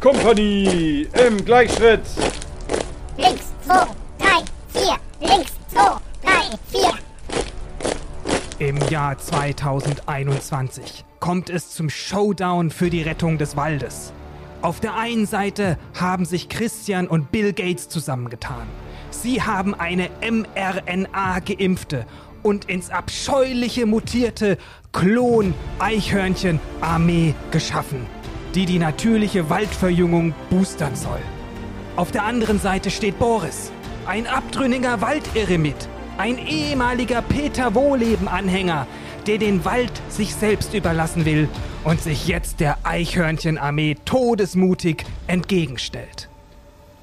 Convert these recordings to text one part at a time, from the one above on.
Kompanie im Gleichschritt. Links, zwei, drei, vier. Links, zwei, drei, vier. Im Jahr 2021 kommt es zum Showdown für die Rettung des Waldes. Auf der einen Seite haben sich Christian und Bill Gates zusammengetan. Sie haben eine mRNA-geimpfte und ins abscheuliche mutierte Klon-Eichhörnchen-Armee geschaffen, die die natürliche Waldverjüngung boostern soll. Auf der anderen Seite steht Boris, ein abtrünniger Waldirremit, ein ehemaliger Peter Wohleben-Anhänger, der den Wald sich selbst überlassen will und sich jetzt der Eichhörnchenarmee todesmutig entgegenstellt.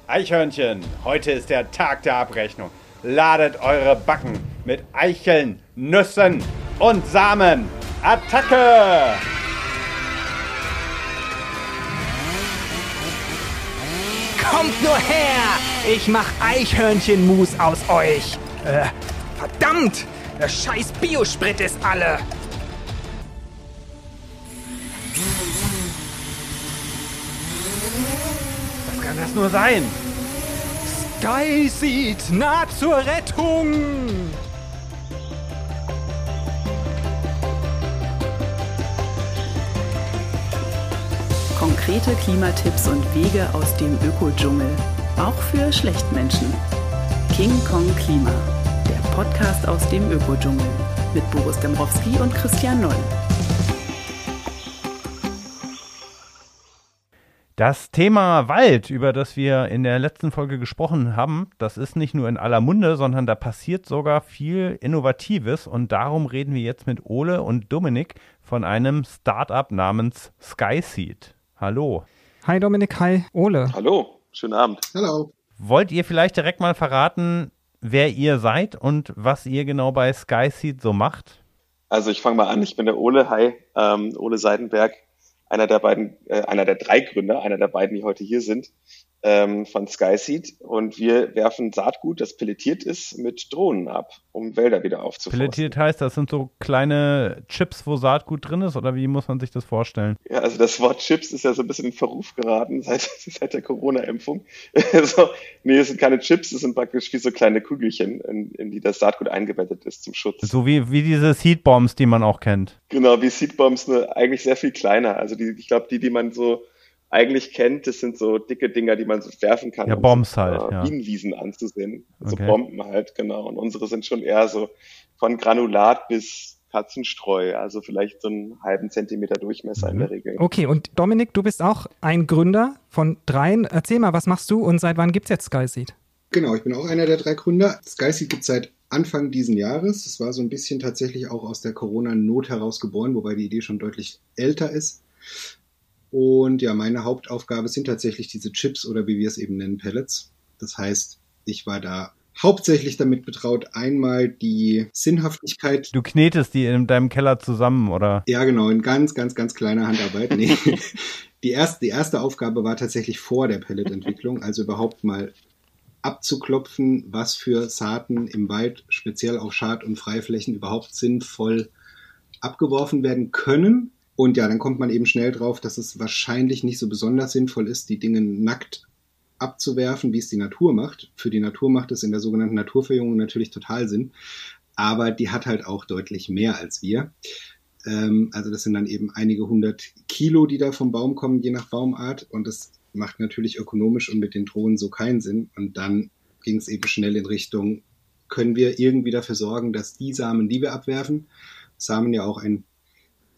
Eichhörnchen, heute ist der Tag der Abrechnung. Ladet eure Backen mit Eicheln, Nüssen und Samen. Attacke! Kommt nur her! Ich mach Eichhörnchenmus aus euch! Äh, verdammt! Der scheiß Biosprit ist alle! Was kann das nur sein? Skyseed, nah zur Rettung! Konkrete Klimatipps und Wege aus dem Ökodschungel. Auch für Schlechtmenschen. King Kong Klima. Der Podcast aus dem Ökodschungel. Mit Boris Dembrowski und Christian Noll. Das Thema Wald, über das wir in der letzten Folge gesprochen haben, das ist nicht nur in aller Munde, sondern da passiert sogar viel Innovatives und darum reden wir jetzt mit Ole und Dominik von einem Startup namens Skyseed. Hallo. Hi Dominik, hi Ole. Hallo, schönen Abend. Hallo. Wollt ihr vielleicht direkt mal verraten, wer ihr seid und was ihr genau bei Skyseed so macht? Also ich fange mal an, ich bin der Ole, hi, ähm, Ole Seidenberg, einer der beiden, äh, einer der drei Gründer, einer der beiden, die heute hier sind, ähm, von Skyseed. Und wir werfen Saatgut, das pelletiert ist, mit Drohnen ab, um Wälder wieder aufzuforsten. Pelletiert heißt, das sind so kleine Chips, wo Saatgut drin ist, oder wie muss man sich das vorstellen? Ja, also das Wort Chips ist ja so ein bisschen in Verruf geraten seit, seit der Corona-Impfung. so, nee, es sind keine Chips, es sind praktisch wie so kleine Kügelchen, in, in die das Saatgut eingebettet ist zum Schutz. So wie, wie diese Seedbombs, die man auch kennt. Genau, wie Seedbombs, ne, eigentlich sehr viel kleiner. Also die, ich glaube, die, die man so eigentlich kennt, das sind so dicke Dinger, die man so werfen kann. Ja, um Bombs so, halt, äh, ja. Bienenwiesen anzusehen. So Okay. Bomben halt, genau. Und unsere sind schon eher so von Granulat bis Katzenstreu, also vielleicht so einen halben Zentimeter Durchmesser Mhm. in der Regel. Okay, und Dominik, du bist auch ein Gründer von dreien. Erzähl mal, was machst du und seit wann gibt's jetzt Skyseed? Genau, ich bin auch einer der drei Gründer. Skyseed gibt es seit Anfang diesen Jahres. Es war so ein bisschen tatsächlich auch aus der Corona-Not heraus geboren, wobei die Idee schon deutlich älter ist. Und ja, meine Hauptaufgabe sind tatsächlich diese Chips oder wie wir es eben nennen, Pellets. Das heißt, ich war da hauptsächlich damit betraut, einmal die Sinnhaftigkeit Du knetest die in deinem Keller zusammen, oder? Ja, genau, in ganz, ganz, ganz kleiner Handarbeit. Nee. Die erste, die erste Aufgabe war tatsächlich vor der Pelletentwicklung, also überhaupt mal abzuklopfen, was für Saaten im Wald, speziell auf Schad- und Freiflächen, überhaupt sinnvoll abgeworfen werden können. Und ja, dann kommt man eben schnell drauf, dass es wahrscheinlich nicht so besonders sinnvoll ist, die Dinge nackt abzuwerfen, wie es die Natur macht. Für die Natur macht es in der sogenannten Naturverjüngung natürlich total Sinn. Aber die hat halt auch deutlich mehr als wir. Ähm, also das sind dann eben einige hundert Kilo, die da vom Baum kommen, je nach Baumart. Und das macht natürlich ökonomisch und mit den Drohnen so keinen Sinn. Und dann ging es eben schnell in Richtung, können wir irgendwie dafür sorgen, dass die Samen, die wir abwerfen, Samen ja auch ein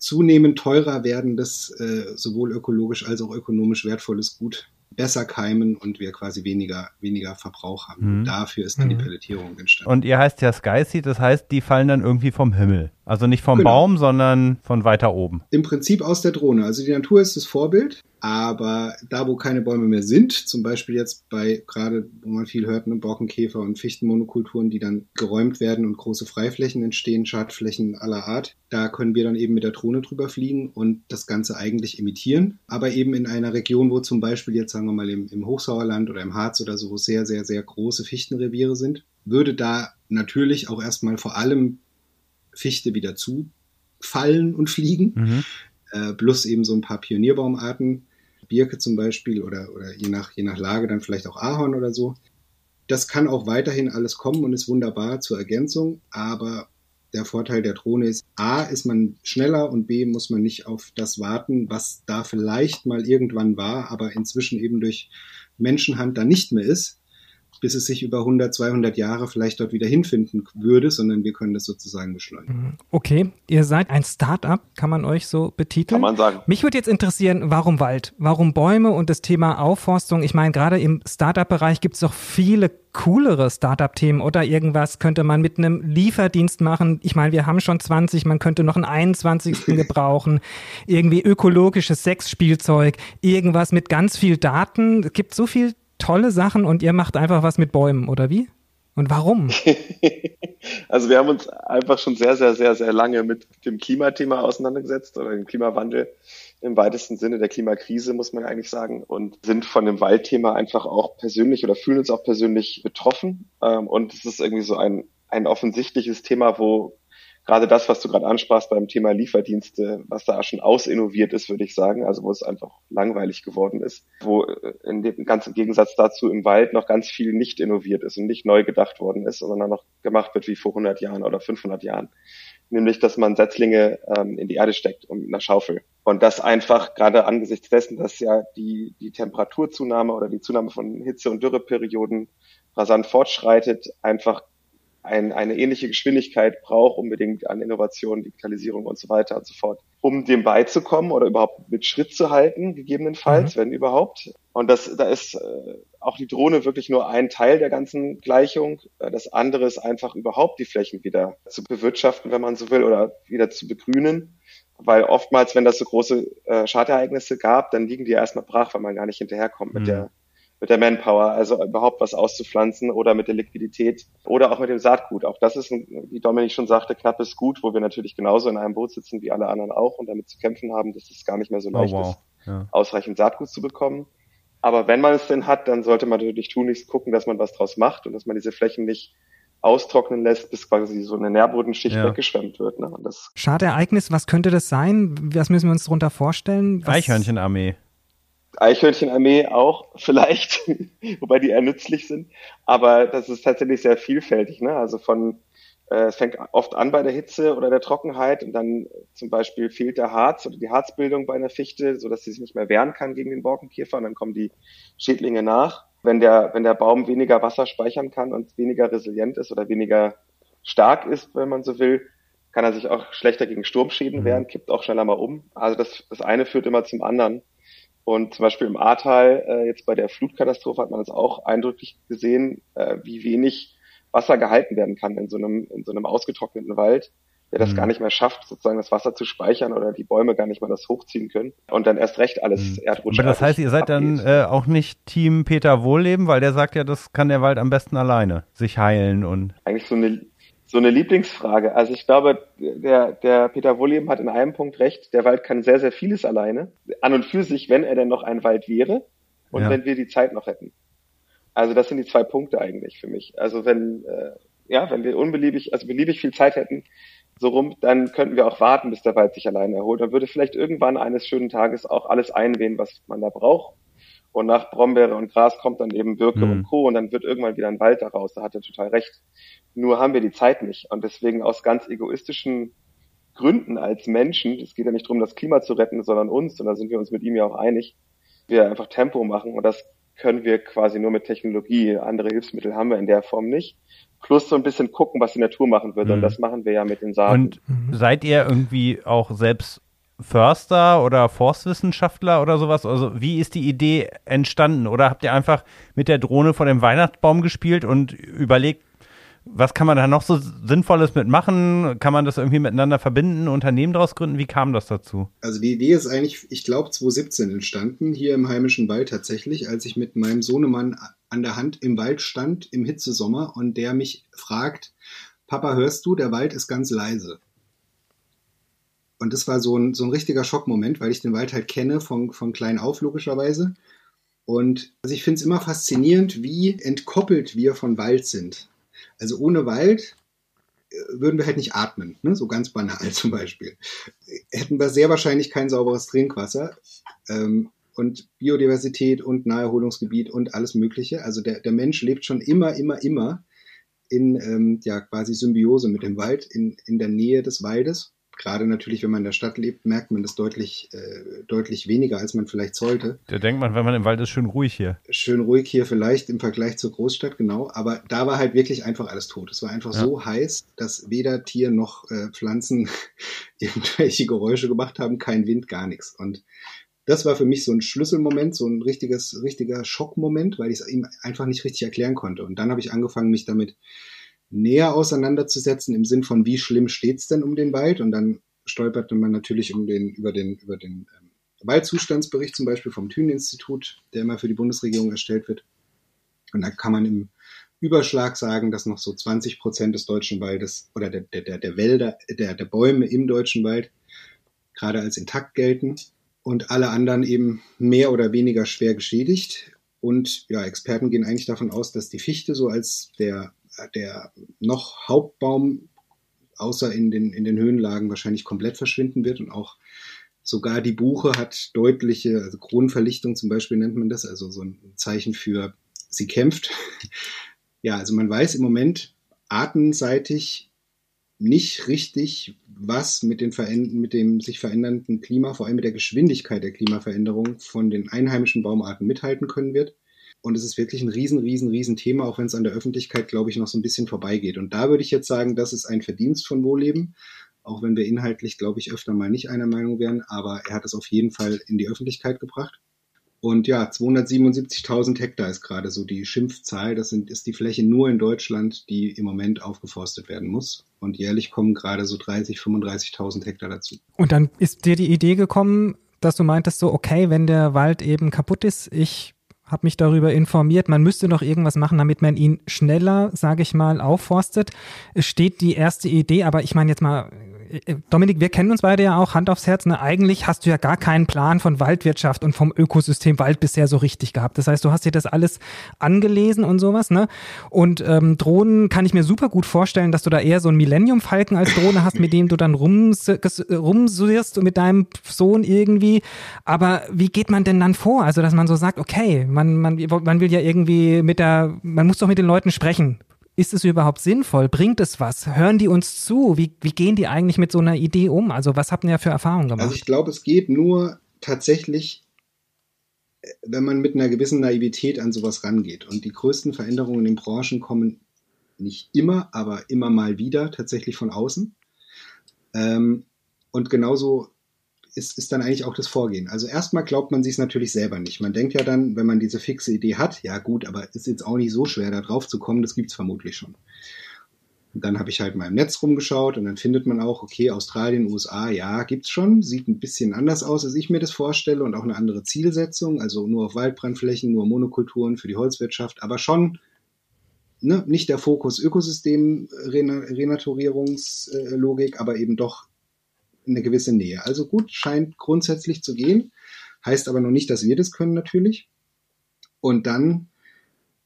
zunehmend teurer werdendes, äh, sowohl ökologisch als auch ökonomisch wertvolles Gut, besser keimen und wir quasi weniger, weniger Verbrauch haben. Mhm. Dafür ist dann die Mhm. Pelletierung entstanden. Und ihr heißt ja Skyseed, das heißt, die fallen dann irgendwie vom Himmel. Also nicht vom Genau. Baum, sondern von weiter oben. Im Prinzip aus der Drohne. Also die Natur ist das Vorbild, aber da, wo keine Bäume mehr sind, zum Beispiel jetzt bei gerade, wo man viel hört, ne, Borkenkäfer und Fichtenmonokulturen, die dann geräumt werden und große Freiflächen entstehen, Schadflächen aller Art, da können wir dann eben mit der Drohne drüber fliegen und das Ganze eigentlich imitieren. Aber eben in einer Region, wo zum Beispiel jetzt sagen wir mal im, im Hochsauerland oder im Harz oder so, wo sehr, sehr, sehr große Fichtenreviere sind, würde da natürlich auch erstmal vor allem Fichte wieder zufallen und fliegen Mhm. äh, plus eben so ein paar Pionierbaumarten. Birke zum Beispiel oder, oder je, nach, je nach Lage dann vielleicht auch Ahorn oder so. Das kann auch weiterhin alles kommen und ist wunderbar zur Ergänzung, aber der Vorteil der Drohne ist, A, ist man schneller und B, muss man nicht auf das warten, was da vielleicht mal irgendwann war, aber inzwischen eben durch Menschenhand da nicht mehr ist bis es sich über 100, 200 Jahre vielleicht dort wieder hinfinden würde, sondern wir können das sozusagen beschleunigen. Mhm. Okay, ihr seid ein Start-up, kann man euch so betiteln? Kann man sagen. Mich würde jetzt interessieren, warum Wald? Warum Bäume und das Thema Aufforstung? Ich meine, gerade im Start-up-Bereich gibt es doch viele coolere Startup-Themen oder irgendwas könnte man mit einem Lieferdienst machen. Ich meine, wir haben schon 20, man könnte noch einen 21. gebrauchen. Irgendwie ökologisches Sexspielzeug, irgendwas mit ganz viel Daten. Es gibt so viel tolle Sachen und ihr macht einfach was mit Bäumen, oder wie? Und warum? also wir haben uns einfach schon sehr, sehr, sehr, sehr lange mit dem Klimathema auseinandergesetzt oder dem Klimawandel im weitesten Sinne der Klimakrise, muss man eigentlich sagen, und sind von dem Waldthema einfach auch persönlich oder fühlen uns auch persönlich betroffen. Ähm, und es ist irgendwie so ein, ein offensichtliches Thema, wo gerade das, was du gerade ansprachst beim Thema Lieferdienste, was da schon ausinnoviert ist, würde ich sagen, also wo es einfach langweilig geworden ist, wo äh, in dem ganzen Gegensatz dazu im Wald noch ganz viel nicht innoviert ist und nicht neu gedacht worden ist, sondern noch gemacht wird wie vor 100 Jahren oder 500 Jahren. Nämlich, dass man Setzlinge ähm, in die Erde steckt und mit einer Schaufel. Und das einfach gerade angesichts dessen, dass ja die, die Temperaturzunahme oder die Zunahme von Hitze- und Dürreperioden rasant fortschreitet, einfach ein, eine ähnliche Geschwindigkeit braucht, unbedingt an Innovation, Digitalisierung und so weiter und so fort, um dem beizukommen oder überhaupt mit Schritt zu halten, gegebenenfalls, mhm. wenn überhaupt. Und das, da ist äh, auch die Drohne wirklich nur ein Teil der ganzen Gleichung. Äh, das andere ist einfach überhaupt die Flächen wieder zu bewirtschaften, wenn man so will, oder wieder zu begrünen. Weil oftmals, wenn das so große äh, Schadenereignisse gab, dann liegen die erstmal brach, weil man gar nicht hinterherkommt mhm. mit der mit der Manpower, also überhaupt was auszupflanzen oder mit der Liquidität oder auch mit dem Saatgut. Auch das ist, wie Dominik schon sagte, knappes Gut, wo wir natürlich genauso in einem Boot sitzen wie alle anderen auch und damit zu kämpfen haben, dass es gar nicht mehr so oh, leicht oh, wow. ist, ja. ausreichend Saatgut zu bekommen. Aber wenn man es denn hat, dann sollte man natürlich tunlichst gucken, dass man was draus macht und dass man diese Flächen nicht austrocknen lässt, bis quasi so eine Nährbodenschicht ja. weggeschwemmt wird. Ne? Das Schadereignis, was könnte das sein? Was müssen wir uns darunter vorstellen? Eichhörnchenarmee. Eichhörnchenarmee auch vielleicht, wobei die eher nützlich sind. Aber das ist tatsächlich sehr vielfältig. Ne? Also von äh, es fängt oft an bei der Hitze oder der Trockenheit und dann zum Beispiel fehlt der Harz oder die Harzbildung bei einer Fichte, so dass sie sich nicht mehr wehren kann gegen den Borkenkäfer und dann kommen die Schädlinge nach. Wenn der, wenn der Baum weniger Wasser speichern kann und weniger resilient ist oder weniger stark ist, wenn man so will, kann er sich auch schlechter gegen Sturmschäden mhm. wehren, kippt auch schneller mal um. Also das, das eine führt immer zum anderen. Und zum Beispiel im Ahrtal, äh, jetzt bei der Flutkatastrophe hat man das auch eindrücklich gesehen, äh, wie wenig Wasser gehalten werden kann in so einem, in so einem ausgetrockneten Wald, der das mhm. gar nicht mehr schafft, sozusagen das Wasser zu speichern oder die Bäume gar nicht mehr das hochziehen können und dann erst recht alles mhm. Erdrutsch. Aber das heißt, ihr seid abgeht. dann äh, auch nicht Team Peter Wohlleben, weil der sagt ja, das kann der Wald am besten alleine sich heilen und. Eigentlich so eine so eine Lieblingsfrage. Also ich glaube, der, der Peter Wolleben hat in einem Punkt recht. Der Wald kann sehr, sehr vieles alleine. An und für sich, wenn er denn noch ein Wald wäre und ja. wenn wir die Zeit noch hätten. Also das sind die zwei Punkte eigentlich für mich. Also wenn, äh, ja, wenn wir unbeliebig, also beliebig viel Zeit hätten, so rum, dann könnten wir auch warten, bis der Wald sich alleine erholt. Dann würde vielleicht irgendwann eines schönen Tages auch alles einwehen, was man da braucht. Und nach Brombeere und Gras kommt dann eben Birke mhm. und Co. Und dann wird irgendwann wieder ein Wald daraus. Da hat er total recht. Nur haben wir die Zeit nicht. Und deswegen aus ganz egoistischen Gründen als Menschen, es geht ja nicht darum, das Klima zu retten, sondern uns, und da sind wir uns mit ihm ja auch einig, wir einfach Tempo machen. Und das können wir quasi nur mit Technologie. Andere Hilfsmittel haben wir in der Form nicht. Plus so ein bisschen gucken, was die Natur machen würde. Mhm. Und das machen wir ja mit den Saaten. Und seid ihr irgendwie auch selbst Förster oder Forstwissenschaftler oder sowas? Also wie ist die Idee entstanden? Oder habt ihr einfach mit der Drohne vor dem Weihnachtsbaum gespielt und überlegt, was kann man da noch so Sinnvolles mitmachen? Kann man das irgendwie miteinander verbinden, Unternehmen daraus gründen? Wie kam das dazu? Also die Idee ist eigentlich, ich glaube, 2017 entstanden, hier im heimischen Wald tatsächlich, als ich mit meinem Sohnemann an der Hand im Wald stand, im Hitzesommer, und der mich fragt, Papa, hörst du, der Wald ist ganz leise. Und das war so ein, so ein richtiger Schockmoment, weil ich den Wald halt kenne, von, von klein auf logischerweise. Und also ich finde es immer faszinierend, wie entkoppelt wir von Wald sind. Also ohne Wald äh, würden wir halt nicht atmen, ne? so ganz banal zum Beispiel. Hätten wir sehr wahrscheinlich kein sauberes Trinkwasser. Ähm, und Biodiversität und Naherholungsgebiet und alles Mögliche. Also der, der Mensch lebt schon immer, immer, immer in ähm, ja quasi Symbiose mit dem Wald, in, in der Nähe des Waldes. Gerade natürlich, wenn man in der Stadt lebt, merkt man das deutlich, äh, deutlich weniger, als man vielleicht sollte. Da denkt man, wenn man im Wald ist, schön ruhig hier. Schön ruhig hier vielleicht im Vergleich zur Großstadt, genau. Aber da war halt wirklich einfach alles tot. Es war einfach Ja. so heiß, dass weder Tier noch äh, Pflanzen irgendwelche Geräusche gemacht haben, kein Wind, gar nichts. Und das war für mich so ein Schlüsselmoment, so ein richtiges, richtiger Schockmoment, weil ich es ihm einfach nicht richtig erklären konnte. Und dann habe ich angefangen, mich damit näher auseinanderzusetzen im Sinn von, wie schlimm steht's denn um den Wald? Und dann stolperte man natürlich um den, über den, über den ähm, Waldzustandsbericht zum Beispiel vom Thünen-Institut, der immer für die Bundesregierung erstellt wird. Und da kann man im Überschlag sagen, dass noch so 20 Prozent des deutschen Waldes oder der, der, der, der Wälder, der, der Bäume im deutschen Wald gerade als intakt gelten und alle anderen eben mehr oder weniger schwer geschädigt. Und ja, Experten gehen eigentlich davon aus, dass die Fichte so als der, der noch Hauptbaum außer in den, in den Höhenlagen wahrscheinlich komplett verschwinden wird und auch sogar die Buche hat deutliche, also Kronenverlichtung zum Beispiel nennt man das, also so ein Zeichen für sie kämpft. Ja, also man weiß im Moment artenseitig nicht richtig, was mit, den mit dem sich verändernden Klima, vor allem mit der Geschwindigkeit der Klimaveränderung von den einheimischen Baumarten mithalten können wird. Und es ist wirklich ein riesen, riesen, riesen Thema, auch wenn es an der Öffentlichkeit, glaube ich, noch so ein bisschen vorbeigeht. Und da würde ich jetzt sagen, das ist ein Verdienst von Wohlleben, auch wenn wir inhaltlich, glaube ich, öfter mal nicht einer Meinung wären, aber er hat es auf jeden Fall in die Öffentlichkeit gebracht. Und ja, 277.000 Hektar ist gerade so die Schimpfzahl. Das sind, ist die Fläche nur in Deutschland, die im Moment aufgeforstet werden muss. Und jährlich kommen gerade so 30, 35.000 Hektar dazu. Und dann ist dir die Idee gekommen, dass du meintest so, okay, wenn der Wald eben kaputt ist, ich habe mich darüber informiert, man müsste noch irgendwas machen, damit man ihn schneller, sage ich mal, aufforstet. Es steht die erste Idee, aber ich meine jetzt mal, Dominik, wir kennen uns beide ja auch, Hand aufs Herz, ne? eigentlich hast du ja gar keinen Plan von Waldwirtschaft und vom Ökosystem Wald bisher so richtig gehabt. Das heißt, du hast dir das alles angelesen und sowas, ne? Und ähm, Drohnen kann ich mir super gut vorstellen, dass du da eher so einen Millennium-Falken als Drohne hast, mit dem du dann rums, rumsurrst und mit deinem Sohn irgendwie. Aber wie geht man denn dann vor? Also, dass man so sagt, okay, man, man, man will ja irgendwie mit der, man muss doch mit den Leuten sprechen. Ist es überhaupt sinnvoll? Bringt es was? Hören die uns zu? Wie, wie gehen die eigentlich mit so einer Idee um? Also, was habt ihr für Erfahrungen gemacht? Also ich glaube, es geht nur tatsächlich, äh, wenn man mit einer gewissen Naivität an sowas rangeht. Und die größten Veränderungen in den Branchen kommen nicht immer, aber immer mal wieder tatsächlich von außen. Ähm, und genauso ist, ist dann eigentlich auch das Vorgehen. Also erstmal glaubt man sich es natürlich selber nicht. Man denkt ja dann, wenn man diese fixe Idee hat, ja gut, aber ist jetzt auch nicht so schwer, da drauf zu kommen, das gibt's vermutlich schon. Und dann habe ich halt mal im Netz rumgeschaut und dann findet man auch, okay, Australien, USA, ja, gibt's schon, sieht ein bisschen anders aus, als ich mir das vorstelle und auch eine andere Zielsetzung, also nur auf Waldbrandflächen, nur Monokulturen für die Holzwirtschaft, aber schon ne, nicht der Fokus Ökosystem Renaturierungslogik, aber eben doch eine gewisse Nähe. Also gut, scheint grundsätzlich zu gehen, heißt aber noch nicht, dass wir das können natürlich. Und dann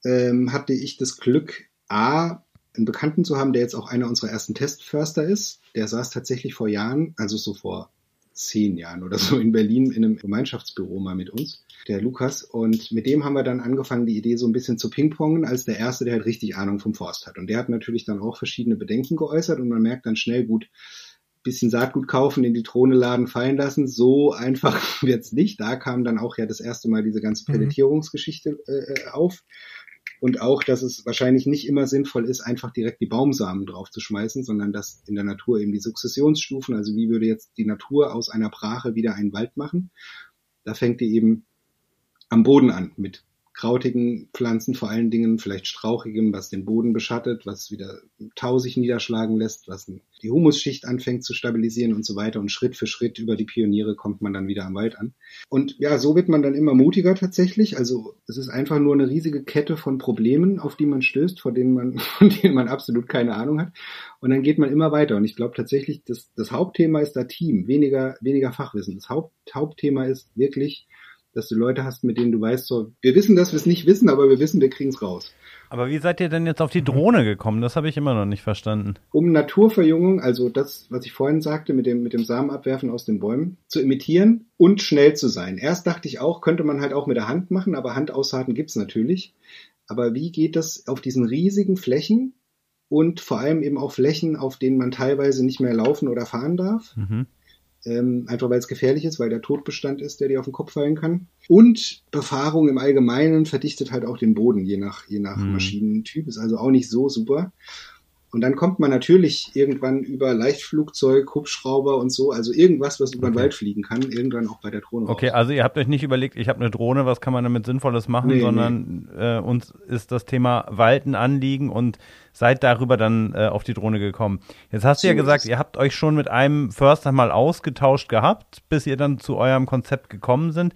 ähm, hatte ich das Glück, A, einen Bekannten zu haben, der jetzt auch einer unserer ersten Testförster ist. Der saß tatsächlich vor Jahren, also so vor zehn Jahren oder so in Berlin in einem Gemeinschaftsbüro mal mit uns, der Lukas. Und mit dem haben wir dann angefangen, die Idee so ein bisschen zu pingpongen, als der Erste, der halt richtig Ahnung vom Forst hat. Und der hat natürlich dann auch verschiedene Bedenken geäußert und man merkt dann schnell gut, bisschen Saatgut kaufen, in die Drohne laden, fallen lassen. So einfach wird's nicht. Da kam dann auch ja das erste Mal diese ganze Pelletierungsgeschichte äh, auf. Und auch, dass es wahrscheinlich nicht immer sinnvoll ist, einfach direkt die Baumsamen drauf zu schmeißen, sondern dass in der Natur eben die Sukzessionsstufen, also wie würde jetzt die Natur aus einer Brache wieder einen Wald machen, da fängt die eben am Boden an mit krautigen Pflanzen, vor allen Dingen vielleicht strauchigem, was den Boden beschattet, was wieder Tau sich niederschlagen lässt, was die Humusschicht anfängt zu stabilisieren und so weiter. Und Schritt für Schritt über die Pioniere kommt man dann wieder am Wald an. Und ja, so wird man dann immer mutiger tatsächlich. Also es ist einfach nur eine riesige Kette von Problemen, auf die man stößt, vor denen man, von denen man absolut keine Ahnung hat. Und dann geht man immer weiter. Und ich glaube tatsächlich, das, das Hauptthema ist da Team, weniger, weniger Fachwissen. Das Haupt, Hauptthema ist wirklich, dass du Leute hast, mit denen du weißt, so, wir wissen, dass wir es nicht wissen, aber wir wissen, wir kriegen es raus. Aber wie seid ihr denn jetzt auf die Drohne gekommen? Das habe ich immer noch nicht verstanden. Um Naturverjüngung, also das, was ich vorhin sagte, mit dem, mit dem Samenabwerfen aus den Bäumen, zu imitieren und schnell zu sein. Erst dachte ich auch, könnte man halt auch mit der Hand machen, aber Handaussaten gibt's natürlich. Aber wie geht das auf diesen riesigen Flächen und vor allem eben auch Flächen, auf denen man teilweise nicht mehr laufen oder fahren darf? Mhm. Ähm, einfach weil es gefährlich ist, weil der Todbestand ist, der dir auf den Kopf fallen kann. Und Befahrung im Allgemeinen verdichtet halt auch den Boden, je nach, je nach Mhm. Maschinentyp, ist also auch nicht so super. Und dann kommt man natürlich irgendwann über Leichtflugzeug, Hubschrauber und so, also irgendwas, was über den. Wald fliegen kann, irgendwann auch bei der Drohne Okay, raus. also ihr habt euch nicht überlegt, ich habe eine Drohne, was kann man damit Sinnvolles machen, Nee, sondern Äh, uns ist das Thema Wald ein Anliegen und seid darüber dann äh, auf die Drohne gekommen. Jetzt hast du So ja gesagt, ihr habt euch schon mit einem Förster mal ausgetauscht gehabt, bis ihr dann zu eurem Konzept gekommen sind.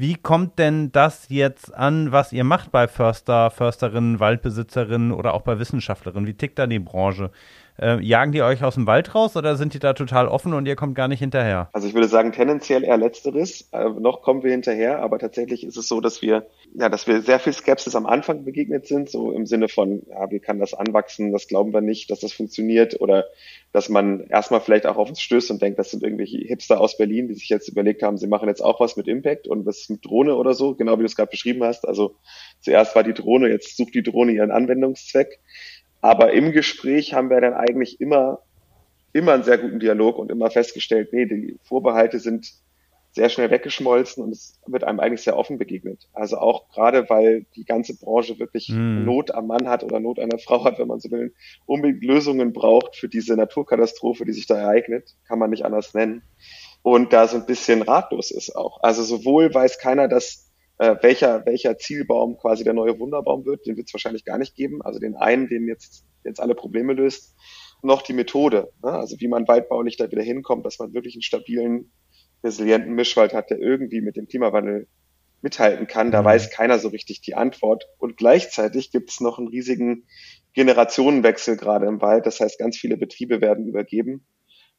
Wie kommt denn das jetzt an, was ihr macht bei Förster, Försterinnen, Waldbesitzerinnen oder auch bei Wissenschaftlerinnen? Wie tickt da die Branche? Äh, jagen die euch aus dem Wald raus oder sind die da total offen und ihr kommt gar nicht hinterher? Also ich würde sagen, tendenziell eher letzteres. Äh, noch kommen wir hinterher, aber tatsächlich ist es so, dass wir, ja, dass wir sehr viel Skepsis am Anfang begegnet sind, so im Sinne von, ja, wie kann das anwachsen, das glauben wir nicht, dass das funktioniert oder dass man erstmal vielleicht auch auf uns stößt und denkt, das sind irgendwelche Hipster aus Berlin, die sich jetzt überlegt haben, sie machen jetzt auch was mit Impact und was mit Drohne oder so, genau wie du es gerade beschrieben hast. Also zuerst war die Drohne, jetzt sucht die Drohne ihren Anwendungszweck. Aber im Gespräch haben wir dann eigentlich immer, immer einen sehr guten Dialog und immer festgestellt, nee, die Vorbehalte sind sehr schnell weggeschmolzen und es wird einem eigentlich sehr offen begegnet. Also auch gerade, weil die ganze Branche wirklich Hm. Not am Mann hat oder Not an der Frau hat, wenn man so will, unbedingt Lösungen braucht für diese Naturkatastrophe, die sich da ereignet, kann man nicht anders nennen. Und da so ein bisschen ratlos ist auch. Also sowohl weiß keiner, dass äh, welcher, welcher Zielbaum quasi der neue Wunderbaum wird, den wird es wahrscheinlich gar nicht geben. Also den einen, den jetzt, jetzt alle Probleme löst, noch die Methode. Ne? Also wie man waldbaulich da wieder hinkommt, dass man wirklich einen stabilen, resilienten Mischwald hat, der irgendwie mit dem Klimawandel mithalten kann. Da Mhm. weiß keiner so richtig die Antwort. Und gleichzeitig gibt es noch einen riesigen Generationenwechsel gerade im Wald. Das heißt, ganz viele Betriebe werden übergeben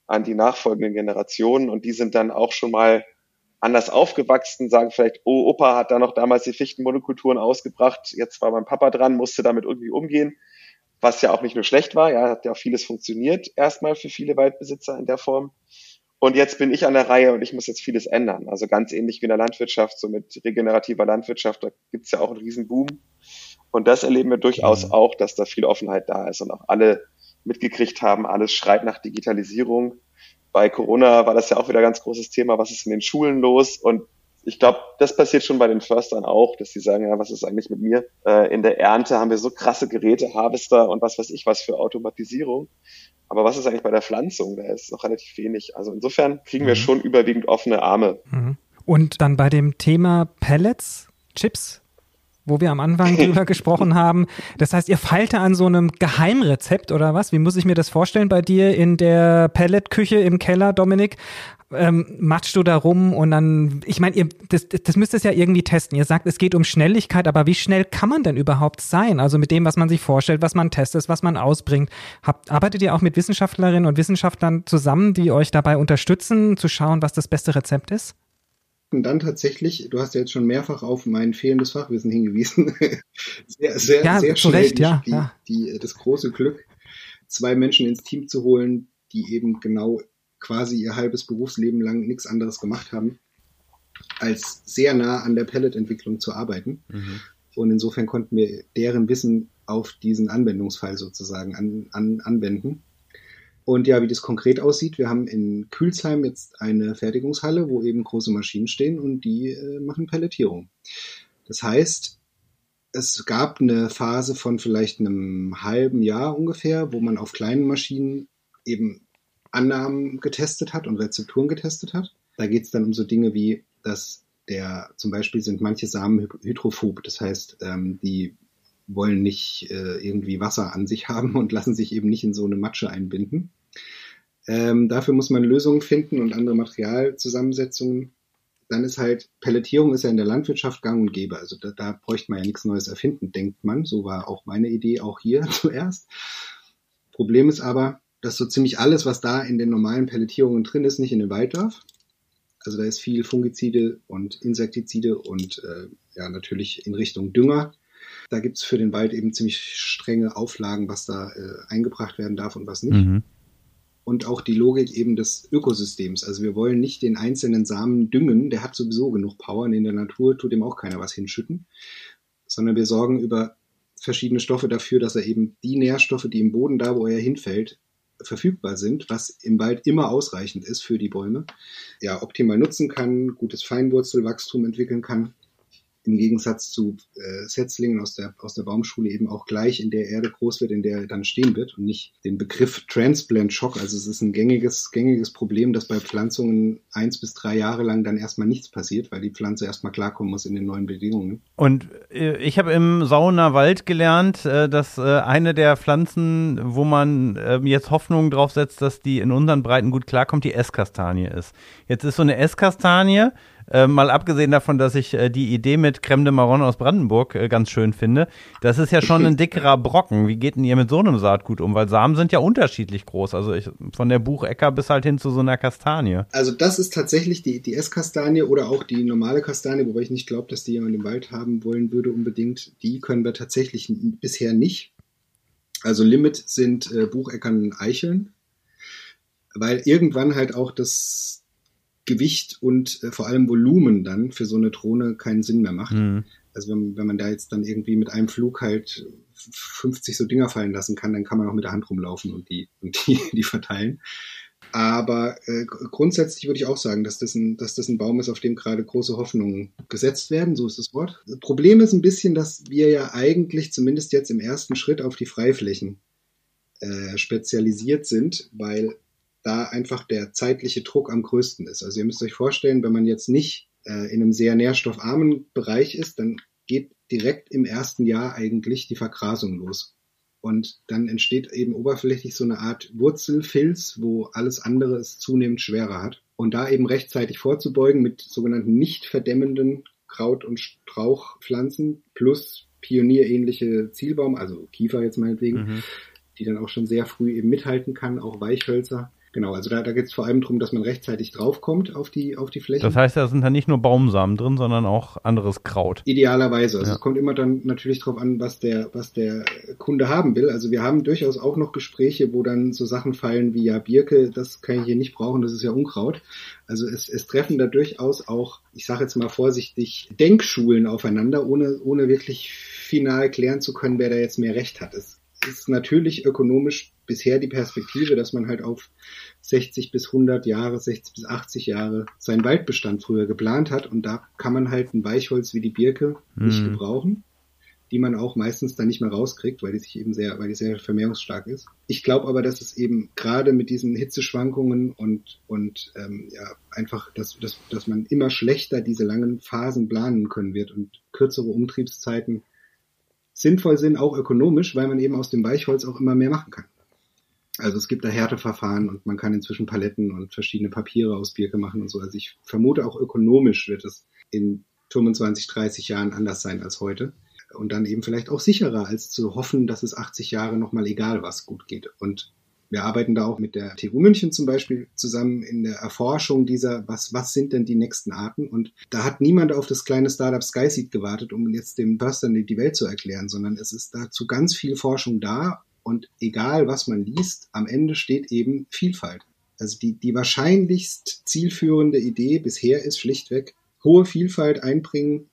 an die nachfolgenden Generationen und die sind dann auch schon mal anders aufgewachsen, sagen vielleicht, oh, Opa hat da noch damals die Fichtenmonokulturen ausgebracht, jetzt war mein Papa dran, musste damit irgendwie umgehen, was ja auch nicht nur schlecht war, ja, hat ja auch vieles funktioniert, erstmal für viele Waldbesitzer in der Form. Und jetzt bin ich an der Reihe und ich muss jetzt vieles ändern. Also ganz ähnlich wie in der Landwirtschaft, so mit regenerativer Landwirtschaft, da gibt's ja auch einen Riesenboom. Und das erleben wir durchaus Mhm. auch, dass da viel Offenheit da ist und auch alle mitgekriegt haben, alles schreit nach Digitalisierung. Bei Corona war das ja auch wieder ein ganz großes Thema, was ist in den Schulen los? Und ich glaube, das passiert schon bei den Förstern auch, dass die sagen, ja, was ist eigentlich mit mir? Äh, in der Ernte haben wir so krasse Geräte, Harvester und was weiß ich was für Automatisierung. Aber was ist eigentlich bei der Pflanzung? Da ist noch relativ wenig. Also insofern kriegen wir Mhm. schon überwiegend offene Arme. Mhm. Und dann bei dem Thema Pellets, Chips, wo wir am Anfang drüber gesprochen haben. Das heißt, ihr feilt da an so einem Geheimrezept oder was? Wie muss ich mir das vorstellen bei dir in der Pelletküche im Keller, Dominik? Ähm, matschst du da rum und dann, ich meine, ihr, das, das das müsst ihr ja irgendwie testen. Ihr sagt, es geht um Schnelligkeit, aber wie schnell kann man denn überhaupt sein? Also mit dem, was man sich vorstellt, was man testet, was man ausbringt. Habt, arbeitet ihr auch mit Wissenschaftlerinnen und Wissenschaftlern zusammen, die euch dabei unterstützen, zu schauen, was das beste Rezept ist? Und dann tatsächlich, du hast ja jetzt schon mehrfach auf mein fehlendes Fachwissen hingewiesen, sehr, sehr, Ja, sehr schnell Recht, ja, die, ja. Die, das große Glück, zwei Menschen ins Team zu holen, die eben genau quasi ihr halbes Berufsleben lang nichts anderes gemacht haben, als sehr nah an der Pellet-Entwicklung zu arbeiten. Mhm. Und insofern konnten wir deren Wissen auf diesen Anwendungsfall sozusagen an, an, anwenden. Und ja, wie das konkret aussieht, wir haben in Kühlsheim jetzt eine Fertigungshalle, wo eben große Maschinen stehen und die äh, machen Pelletierung. Das heißt, es gab eine Phase von vielleicht einem halben Jahr ungefähr, wo man auf kleinen Maschinen eben Annahmen getestet hat und Rezepturen getestet hat. Da geht es dann um so Dinge wie, dass der zum Beispiel sind manche Samen hy- hydrophob, das heißt, ähm, die wollen nicht äh, irgendwie Wasser an sich haben und lassen sich eben nicht in so eine Matsche einbinden. Ähm, dafür muss man Lösungen finden und andere Materialzusammensetzungen. Dann ist halt, Pelletierung ist ja in der Landwirtschaft gang und gäbe. Also da, da bräuchte man ja nichts Neues erfinden, denkt man. So war auch meine Idee auch hier zuerst. Problem ist aber, dass so ziemlich alles, was da in den normalen Pelletierungen drin ist, nicht in den Wald darf. Also da ist viel Fungizide und Insektizide und äh, ja natürlich in Richtung Dünger. Da gibt's für den Wald eben ziemlich strenge Auflagen, was da äh, eingebracht werden darf und was nicht. Mhm. Und auch die Logik eben des Ökosystems. Also wir wollen nicht den einzelnen Samen düngen, der hat sowieso genug Power und in der Natur tut ihm auch keiner was hinschütten, sondern wir sorgen über verschiedene Stoffe dafür, dass er eben die Nährstoffe, die im Boden da, wo er hinfällt, verfügbar sind, was im Wald immer ausreichend ist für die Bäume, ja, optimal nutzen kann, gutes Feinwurzelwachstum entwickeln kann im Gegensatz zu äh, Setzlingen aus der, aus der Baumschule eben auch gleich in der Erde groß wird, in der er dann stehen wird und nicht den Begriff Transplant Shock. Also es ist ein gängiges, gängiges Problem, dass bei Pflanzungen eins bis drei Jahre lang dann erstmal nichts passiert, weil die Pflanze erstmal klarkommen muss in den neuen Bedingungen. Und äh, ich habe im Sauner Wald gelernt, äh, dass äh, eine der Pflanzen, wo man ähm, jetzt Hoffnung drauf setzt, dass die in unseren Breiten gut klarkommt, die Esskastanie ist. Jetzt ist so eine Esskastanie, äh, mal abgesehen davon, dass ich äh, die Idee mit Creme de Marron aus Brandenburg äh, ganz schön finde. Das ist ja schon ein dickerer Brocken. Wie geht denn ihr mit so einem Saatgut um? Weil Samen sind ja unterschiedlich groß. Also ich, von der Buchecker bis halt hin zu so einer Kastanie. Also das ist tatsächlich die, die Esskastanie oder auch die normale Kastanie, wobei ich nicht glaube, dass die jemand im Wald haben wollen würde unbedingt. Die können wir tatsächlich bisher nicht. Also Limit sind äh, Bucheckern Eicheln, weil irgendwann halt auch das, Gewicht und äh, vor allem Volumen dann für so eine Drohne keinen Sinn mehr macht. Mhm. Also wenn, wenn man da jetzt dann irgendwie mit einem Flug halt 50 so Dinger fallen lassen kann, dann kann man auch mit der Hand rumlaufen und die, und die, die verteilen. Aber äh, grundsätzlich würde ich auch sagen, dass das, ein, dass das ein Baum ist, auf dem gerade große Hoffnungen gesetzt werden. So ist das Wort. Das Problem ist ein bisschen, dass wir ja eigentlich zumindest jetzt im ersten Schritt auf die Freiflächen äh, spezialisiert sind, weil da einfach der zeitliche Druck am größten ist. Also ihr müsst euch vorstellen, wenn man jetzt nicht äh, in einem sehr nährstoffarmen Bereich ist, dann geht direkt im ersten Jahr eigentlich die Vergrasung los. Und dann entsteht eben oberflächlich so eine Art Wurzelfilz, wo alles andere es zunehmend schwerer hat. Und da eben rechtzeitig vorzubeugen mit sogenannten nicht verdämmenden Kraut- und Strauchpflanzen plus pionierähnliche Zielbaum, also Kiefer jetzt meinetwegen, mhm. die dann auch schon sehr früh eben mithalten kann, auch Weichhölzer. Genau, also da, da geht es vor allem darum, dass man rechtzeitig draufkommt auf die, auf die Fläche. Das heißt, da sind dann nicht nur Baumsamen drin, sondern auch anderes Kraut. Idealerweise. Also ja. es kommt immer dann natürlich darauf an, was der, was der Kunde haben will. Also wir haben durchaus auch noch Gespräche, wo dann so Sachen fallen wie ja Birke, das kann ich hier nicht brauchen, das ist ja Unkraut. Also es, es treffen da durchaus auch, ich sage jetzt mal vorsichtig, Denkschulen aufeinander, ohne, ohne wirklich final klären zu können, wer da jetzt mehr Recht hat. Es ist natürlich ökonomisch bisher die Perspektive, dass man halt auf 60 bis 100 Jahre, 60 bis 80 Jahre seinen Waldbestand früher geplant hat und da kann man halt ein Weichholz wie die Birke mhm. nicht gebrauchen, die man auch meistens dann nicht mehr rauskriegt, weil die sich eben sehr, weil die sehr vermehrungsstark ist. Ich glaube aber, dass es eben gerade mit diesen Hitzeschwankungen und und ähm, ja einfach, dass, dass dass man immer schlechter diese langen Phasen planen können wird und kürzere Umtriebszeiten sinnvoll sind, auch ökonomisch, weil man eben aus dem Weichholz auch immer mehr machen kann. Also es gibt da Härteverfahren und man kann inzwischen Paletten und verschiedene Papiere aus Birke machen und so. Also ich vermute auch ökonomisch wird es in 25, 30 Jahren anders sein als heute. Und dann eben vielleicht auch sicherer, als zu hoffen, dass es 80 Jahre nochmal egal was gut geht. Und wir arbeiten da auch mit der TU München zum Beispiel zusammen in der Erforschung dieser, was, was sind denn die nächsten Arten? Und da hat niemand auf das kleine Startup Skyseed gewartet, um jetzt dem Förstern die Welt zu erklären, sondern es ist dazu ganz viel Forschung da und egal, was man liest, am Ende steht eben Vielfalt. Also die, die wahrscheinlichst zielführende Idee bisher ist schlichtweg hohe Vielfalt einbringen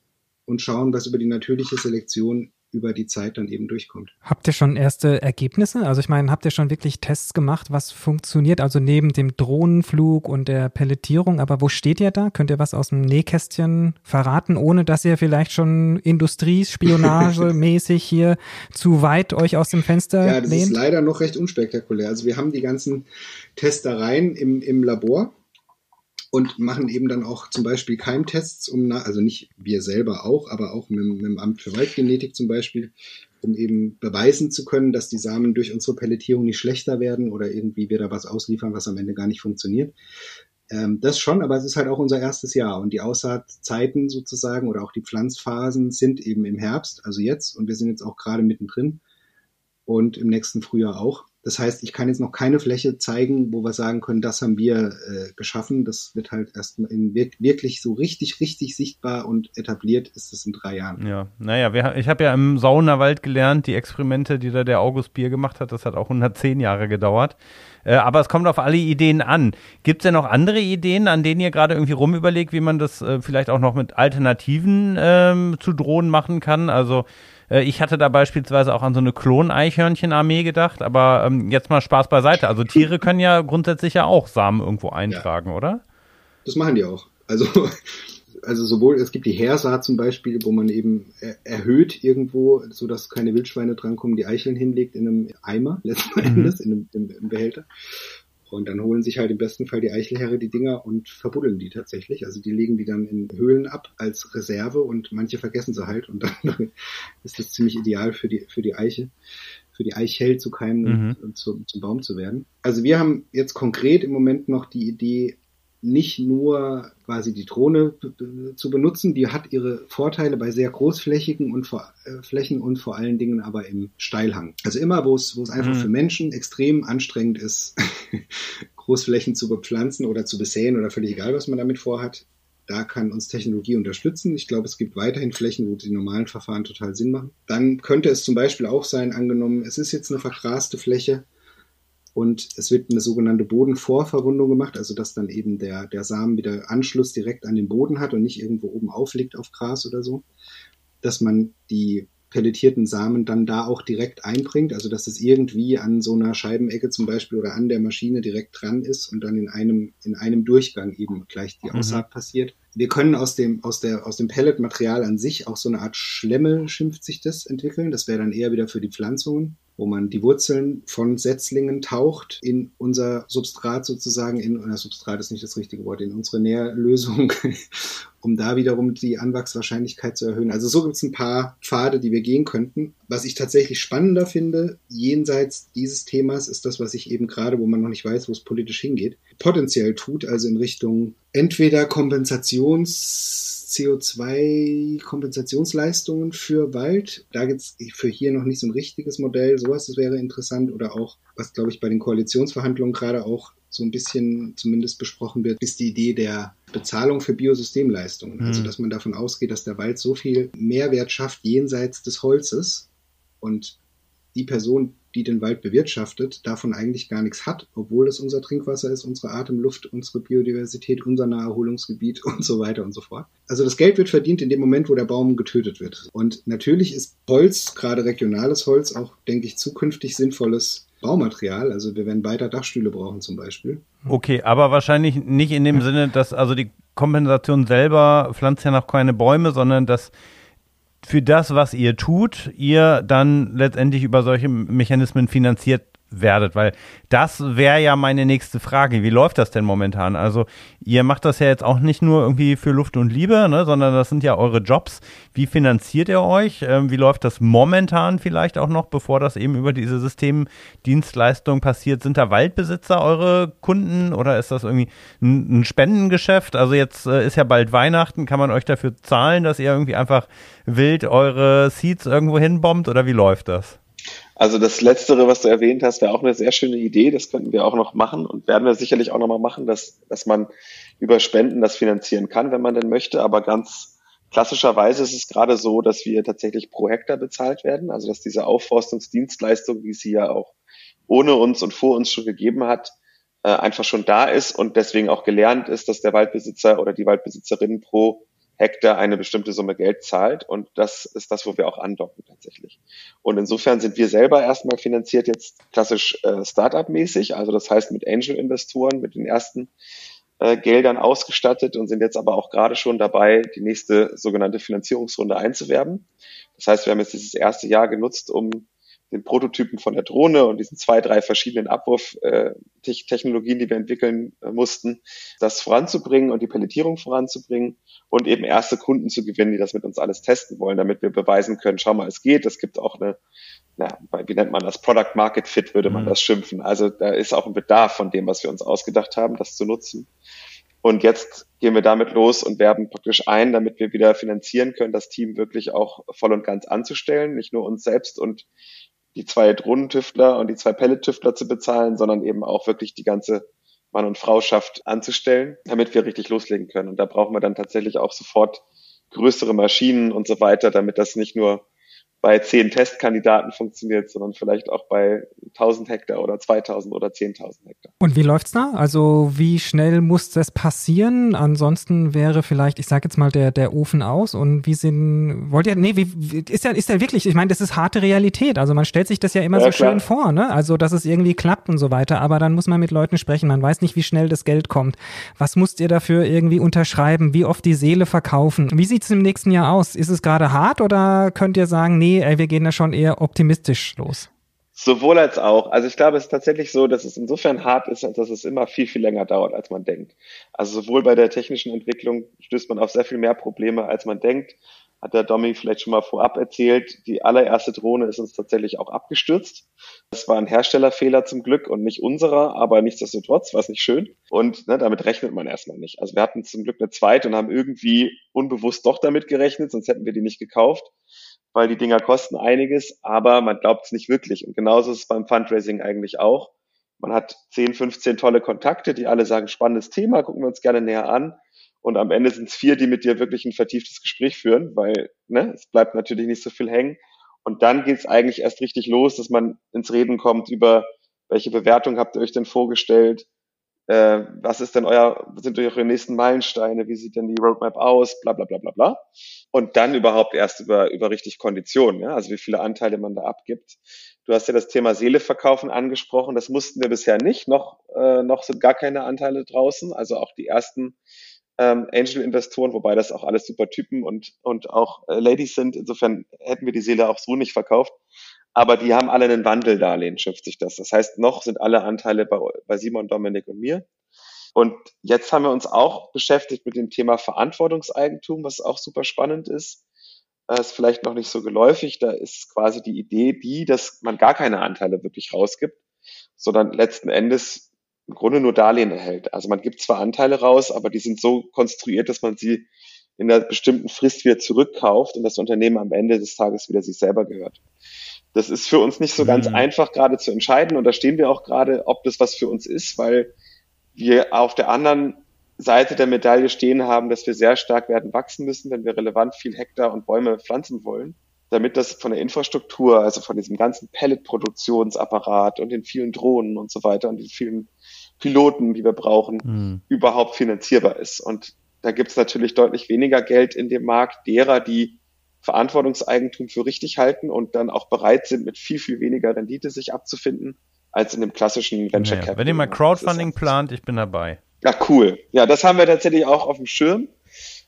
und schauen, was über die natürliche Selektion über die Zeit dann eben durchkommt. Habt ihr schon erste Ergebnisse? Also ich meine, habt ihr schon wirklich Tests gemacht, was funktioniert? Also neben dem Drohnenflug und der Pelletierung, aber wo steht ihr da? Könnt ihr was aus dem Nähkästchen verraten, ohne dass ihr vielleicht schon Industriespionage mäßig hier zu weit euch aus dem Fenster Ja, das lehnt? ist leider noch recht unspektakulär. Also wir haben die ganzen Testereien im, im Labor und machen eben dann auch zum Beispiel Keimtests, um, also nicht wir selber auch, aber auch mit, mit dem Amt für Waldgenetik zum Beispiel, um eben beweisen zu können, dass die Samen durch unsere Pelletierung nicht schlechter werden oder irgendwie wir da was ausliefern, was am Ende gar nicht funktioniert. Ähm, das schon, aber es ist halt auch unser erstes Jahr und die Aussaatzeiten sozusagen oder auch die Pflanzphasen sind eben im Herbst, also jetzt und wir sind jetzt auch gerade mittendrin und im nächsten Frühjahr auch. Das heißt, ich kann jetzt noch keine Fläche zeigen, wo wir sagen können, das haben wir äh, geschaffen. Das wird halt erst in wirklich so richtig, richtig sichtbar und etabliert ist es in drei Jahren. Ja, naja, wir, ich habe ja im Saunerwald gelernt, die Experimente, die da der August Bier gemacht hat, das hat auch 110 Jahre gedauert. Äh, aber es kommt auf alle Ideen an. Gibt es denn noch andere Ideen, an denen ihr gerade irgendwie rumüberlegt, wie man das äh, vielleicht auch noch mit Alternativen ähm, zu Drohnen machen kann? Also ich hatte da beispielsweise auch an so eine Klon-Eichhörnchen-Armee gedacht, aber ähm, jetzt mal Spaß beiseite. Also Tiere können ja grundsätzlich ja auch Samen irgendwo eintragen, ja. oder? Das machen die auch. Also, also sowohl, es gibt die Heersaat zum Beispiel, wo man eben erhöht irgendwo, so dass keine Wildschweine drankommen, die Eicheln hinlegt in einem Eimer, letzten mhm. Endes, in einem, in einem Behälter. Und dann holen sich halt im besten Fall die Eichelherre die Dinger und verbuddeln die tatsächlich. Also die legen die dann in Höhlen ab als Reserve und manche vergessen sie halt und dann ist das ziemlich ideal für die, für die Eiche, für die Eichhell zu keimen mhm. und zu, zum Baum zu werden. Also wir haben jetzt konkret im Moment noch die Idee, nicht nur quasi die Drohne zu benutzen, die hat ihre Vorteile bei sehr großflächigen und vor, äh, Flächen und vor allen Dingen aber im Steilhang. Also immer, wo es, wo es einfach mhm. für Menschen extrem anstrengend ist, Großflächen zu bepflanzen oder zu besäen oder völlig egal, was man damit vorhat, da kann uns Technologie unterstützen. Ich glaube, es gibt weiterhin Flächen, wo die normalen Verfahren total Sinn machen. Dann könnte es zum Beispiel auch sein, angenommen, es ist jetzt eine vergraste Fläche, und es wird eine sogenannte Bodenvorverwundung gemacht, also dass dann eben der, der Samen wieder Anschluss direkt an den Boden hat und nicht irgendwo oben aufliegt auf Gras oder so, dass man die pelletierten Samen dann da auch direkt einbringt, also dass es irgendwie an so einer Scheibenecke zum Beispiel oder an der Maschine direkt dran ist und dann in einem, in einem Durchgang eben gleich die mhm. Aussaat mhm. passiert. Wir können aus dem, aus der, aus dem Pelletmaterial an sich auch so eine Art Schlemme, schimpft sich das, entwickeln. Das wäre dann eher wieder für die Pflanzungen wo man die Wurzeln von Setzlingen taucht in unser Substrat sozusagen, in, oder Substrat ist nicht das richtige Wort, in unsere Nährlösung, um da wiederum die Anwachswahrscheinlichkeit zu erhöhen. Also so gibt es ein paar Pfade, die wir gehen könnten. Was ich tatsächlich spannender finde, jenseits dieses Themas, ist das, was ich eben gerade, wo man noch nicht weiß, wo es politisch hingeht, potenziell tut, also in Richtung entweder Kompensations CO2-Kompensationsleistungen für Wald. Da gibt es für hier noch nicht so ein richtiges Modell. Sowas das wäre interessant. Oder auch, was glaube ich bei den Koalitionsverhandlungen gerade auch so ein bisschen zumindest besprochen wird, ist die Idee der Bezahlung für Biosystemleistungen. Mhm. Also dass man davon ausgeht, dass der Wald so viel Mehrwert schafft jenseits des Holzes und die Person, die den Wald bewirtschaftet, davon eigentlich gar nichts hat, obwohl es unser Trinkwasser ist, unsere Atemluft, unsere Biodiversität, unser Naherholungsgebiet und so weiter und so fort. Also das Geld wird verdient in dem Moment, wo der Baum getötet wird. Und natürlich ist Holz, gerade regionales Holz, auch, denke ich, zukünftig sinnvolles Baumaterial. Also wir werden weiter Dachstühle brauchen zum Beispiel. Okay, aber wahrscheinlich nicht in dem Sinne, dass also die Kompensation selber pflanzt ja noch keine Bäume, sondern dass für das, was ihr tut, ihr dann letztendlich über solche Mechanismen finanziert werdet, weil das wäre ja meine nächste Frage. Wie läuft das denn momentan? Also ihr macht das ja jetzt auch nicht nur irgendwie für Luft und Liebe, ne, sondern das sind ja eure Jobs. Wie finanziert ihr euch? Ähm, wie läuft das momentan vielleicht auch noch, bevor das eben über diese Systemdienstleistung passiert? Sind da Waldbesitzer eure Kunden oder ist das irgendwie ein, ein Spendengeschäft? Also jetzt äh, ist ja bald Weihnachten, kann man euch dafür zahlen, dass ihr irgendwie einfach wild eure Seeds irgendwo hinbombt oder wie läuft das? Also das Letztere, was du erwähnt hast, wäre auch eine sehr schöne Idee. Das könnten wir auch noch machen und werden wir sicherlich auch noch mal machen, dass, dass man über Spenden das finanzieren kann, wenn man denn möchte. Aber ganz klassischerweise ist es gerade so, dass wir tatsächlich pro Hektar bezahlt werden. Also dass diese Aufforstungsdienstleistung, die sie ja auch ohne uns und vor uns schon gegeben hat, äh, einfach schon da ist und deswegen auch gelernt ist, dass der Waldbesitzer oder die Waldbesitzerin pro Hektar eine bestimmte Summe Geld zahlt. Und das ist das, wo wir auch andocken tatsächlich. Und insofern sind wir selber erstmal finanziert jetzt klassisch äh, Startup-mäßig, also das heißt mit Angel-Investoren, mit den ersten äh, Geldern ausgestattet und sind jetzt aber auch gerade schon dabei, die nächste sogenannte Finanzierungsrunde einzuwerben. Das heißt, wir haben jetzt dieses erste Jahr genutzt, um den Prototypen von der Drohne und diesen zwei, drei verschiedenen Abwurftechnologien, die wir entwickeln äh, mussten, das voranzubringen und die Pelletierung voranzubringen und eben erste Kunden zu gewinnen, die das mit uns alles testen wollen, damit wir beweisen können, schau mal, es geht. Es gibt auch eine, na, wie nennt man das, Product Market Fit würde man mhm. das schimpfen. Also da ist auch ein Bedarf von dem, was wir uns ausgedacht haben, das zu nutzen. Und jetzt gehen wir damit los und werben praktisch ein, damit wir wieder finanzieren können, das Team wirklich auch voll und ganz anzustellen, nicht nur uns selbst und die zwei Drohnentüftler und die zwei Pellet-Tüftler zu bezahlen, sondern eben auch wirklich die ganze Mann- und Frauschaft anzustellen, damit wir richtig loslegen können. Und da brauchen wir dann tatsächlich auch sofort größere Maschinen und so weiter, damit das nicht nur bei zehn Testkandidaten funktioniert, sondern vielleicht auch bei 1000 Hektar oder 2000 oder 10.000 Hektar. Und wie läuft's da? Also wie schnell muss das passieren? Ansonsten wäre vielleicht, ich sage jetzt mal, der, der Ofen aus. Und wie sind, wollt ihr, nee, wie, ist ja, ist ja wirklich, ich meine, das ist harte Realität. Also man stellt sich das ja immer Ja, so klar. schön vor, ne? Also, dass es irgendwie klappt und so weiter. Aber dann muss man mit Leuten sprechen. Man weiß nicht, wie schnell das Geld kommt. Was müsst ihr dafür irgendwie unterschreiben? Wie oft die Seele verkaufen? Wie sieht's im nächsten Jahr aus? Ist es gerade hart oder könnt ihr sagen, nee, ey, wir gehen da schon eher optimistisch los? Sowohl als auch. Also ich glaube, es ist tatsächlich so, dass es insofern hart ist, dass es immer viel, viel länger dauert, als man denkt. Also sowohl bei der technischen Entwicklung stößt man auf sehr viel mehr Probleme, als man denkt. Hat der Domi vielleicht schon mal vorab erzählt. Die allererste Drohne ist uns tatsächlich auch abgestürzt. Das war ein Herstellerfehler zum Glück und nicht unserer, aber nichtsdestotrotz war es nicht schön. Und ne, damit rechnet man erstmal nicht. Also wir hatten zum Glück eine zweite und haben irgendwie unbewusst doch damit gerechnet, sonst hätten wir die nicht gekauft weil die Dinger kosten einiges, aber man glaubt es nicht wirklich. Und genauso ist es beim Fundraising eigentlich auch. Man hat 10, 15 tolle Kontakte, die alle sagen, spannendes Thema, gucken wir uns gerne näher an. Und am Ende sind es vier, die mit dir wirklich ein vertieftes Gespräch führen, weil ne, es bleibt natürlich nicht so viel hängen. Und dann geht es eigentlich erst richtig los, dass man ins Reden kommt über, welche Bewertung habt ihr euch denn vorgestellt? Äh, was ist denn euer, sind eure nächsten Meilensteine? Wie sieht denn die Roadmap aus? Bla bla bla bla bla. Und dann überhaupt erst über, über richtig Konditionen, ja? also wie viele Anteile man da abgibt. Du hast ja das Thema Seele verkaufen angesprochen. Das mussten wir bisher nicht. Noch, äh, noch sind gar keine Anteile draußen. Also auch die ersten ähm, Angel-Investoren, wobei das auch alles super Typen und, und auch äh, Ladies sind. Insofern hätten wir die Seele auch so nicht verkauft. Aber die haben alle einen Wandeldarlehen, schimpft sich das. Das heißt, noch sind alle Anteile bei, bei Simon, Dominik und mir. Und jetzt haben wir uns auch beschäftigt mit dem Thema Verantwortungseigentum, was auch super spannend ist. Das ist vielleicht noch nicht so geläufig. Da ist quasi die Idee die, dass man gar keine Anteile wirklich rausgibt, sondern letzten Endes im Grunde nur Darlehen erhält. Also man gibt zwar Anteile raus, aber die sind so konstruiert, dass man sie in einer bestimmten Frist wieder zurückkauft und das Unternehmen am Ende des Tages wieder sich selber gehört. Das ist für uns nicht so ganz Mhm. einfach gerade zu entscheiden und da stehen wir auch gerade, ob das was für uns ist, weil wir auf der anderen Seite der Medaille stehen haben, dass wir sehr stark werden wachsen müssen, wenn wir relevant viel Hektar und Bäume pflanzen wollen, damit das von der Infrastruktur, also von diesem ganzen Pellet-Produktionsapparat und den vielen Drohnen und so weiter und den vielen Piloten, die wir brauchen, Hm. überhaupt finanzierbar ist. Und da gibt es natürlich deutlich weniger Geld in dem Markt derer, die Verantwortungseigentum für richtig halten und dann auch bereit sind, mit viel, viel weniger Rendite sich abzufinden, als in dem klassischen Venture Naja, Capital. wenn ihr mal Crowdfunding plant, ich bin dabei. ja, cool. Ja, das haben wir tatsächlich auch auf dem Schirm.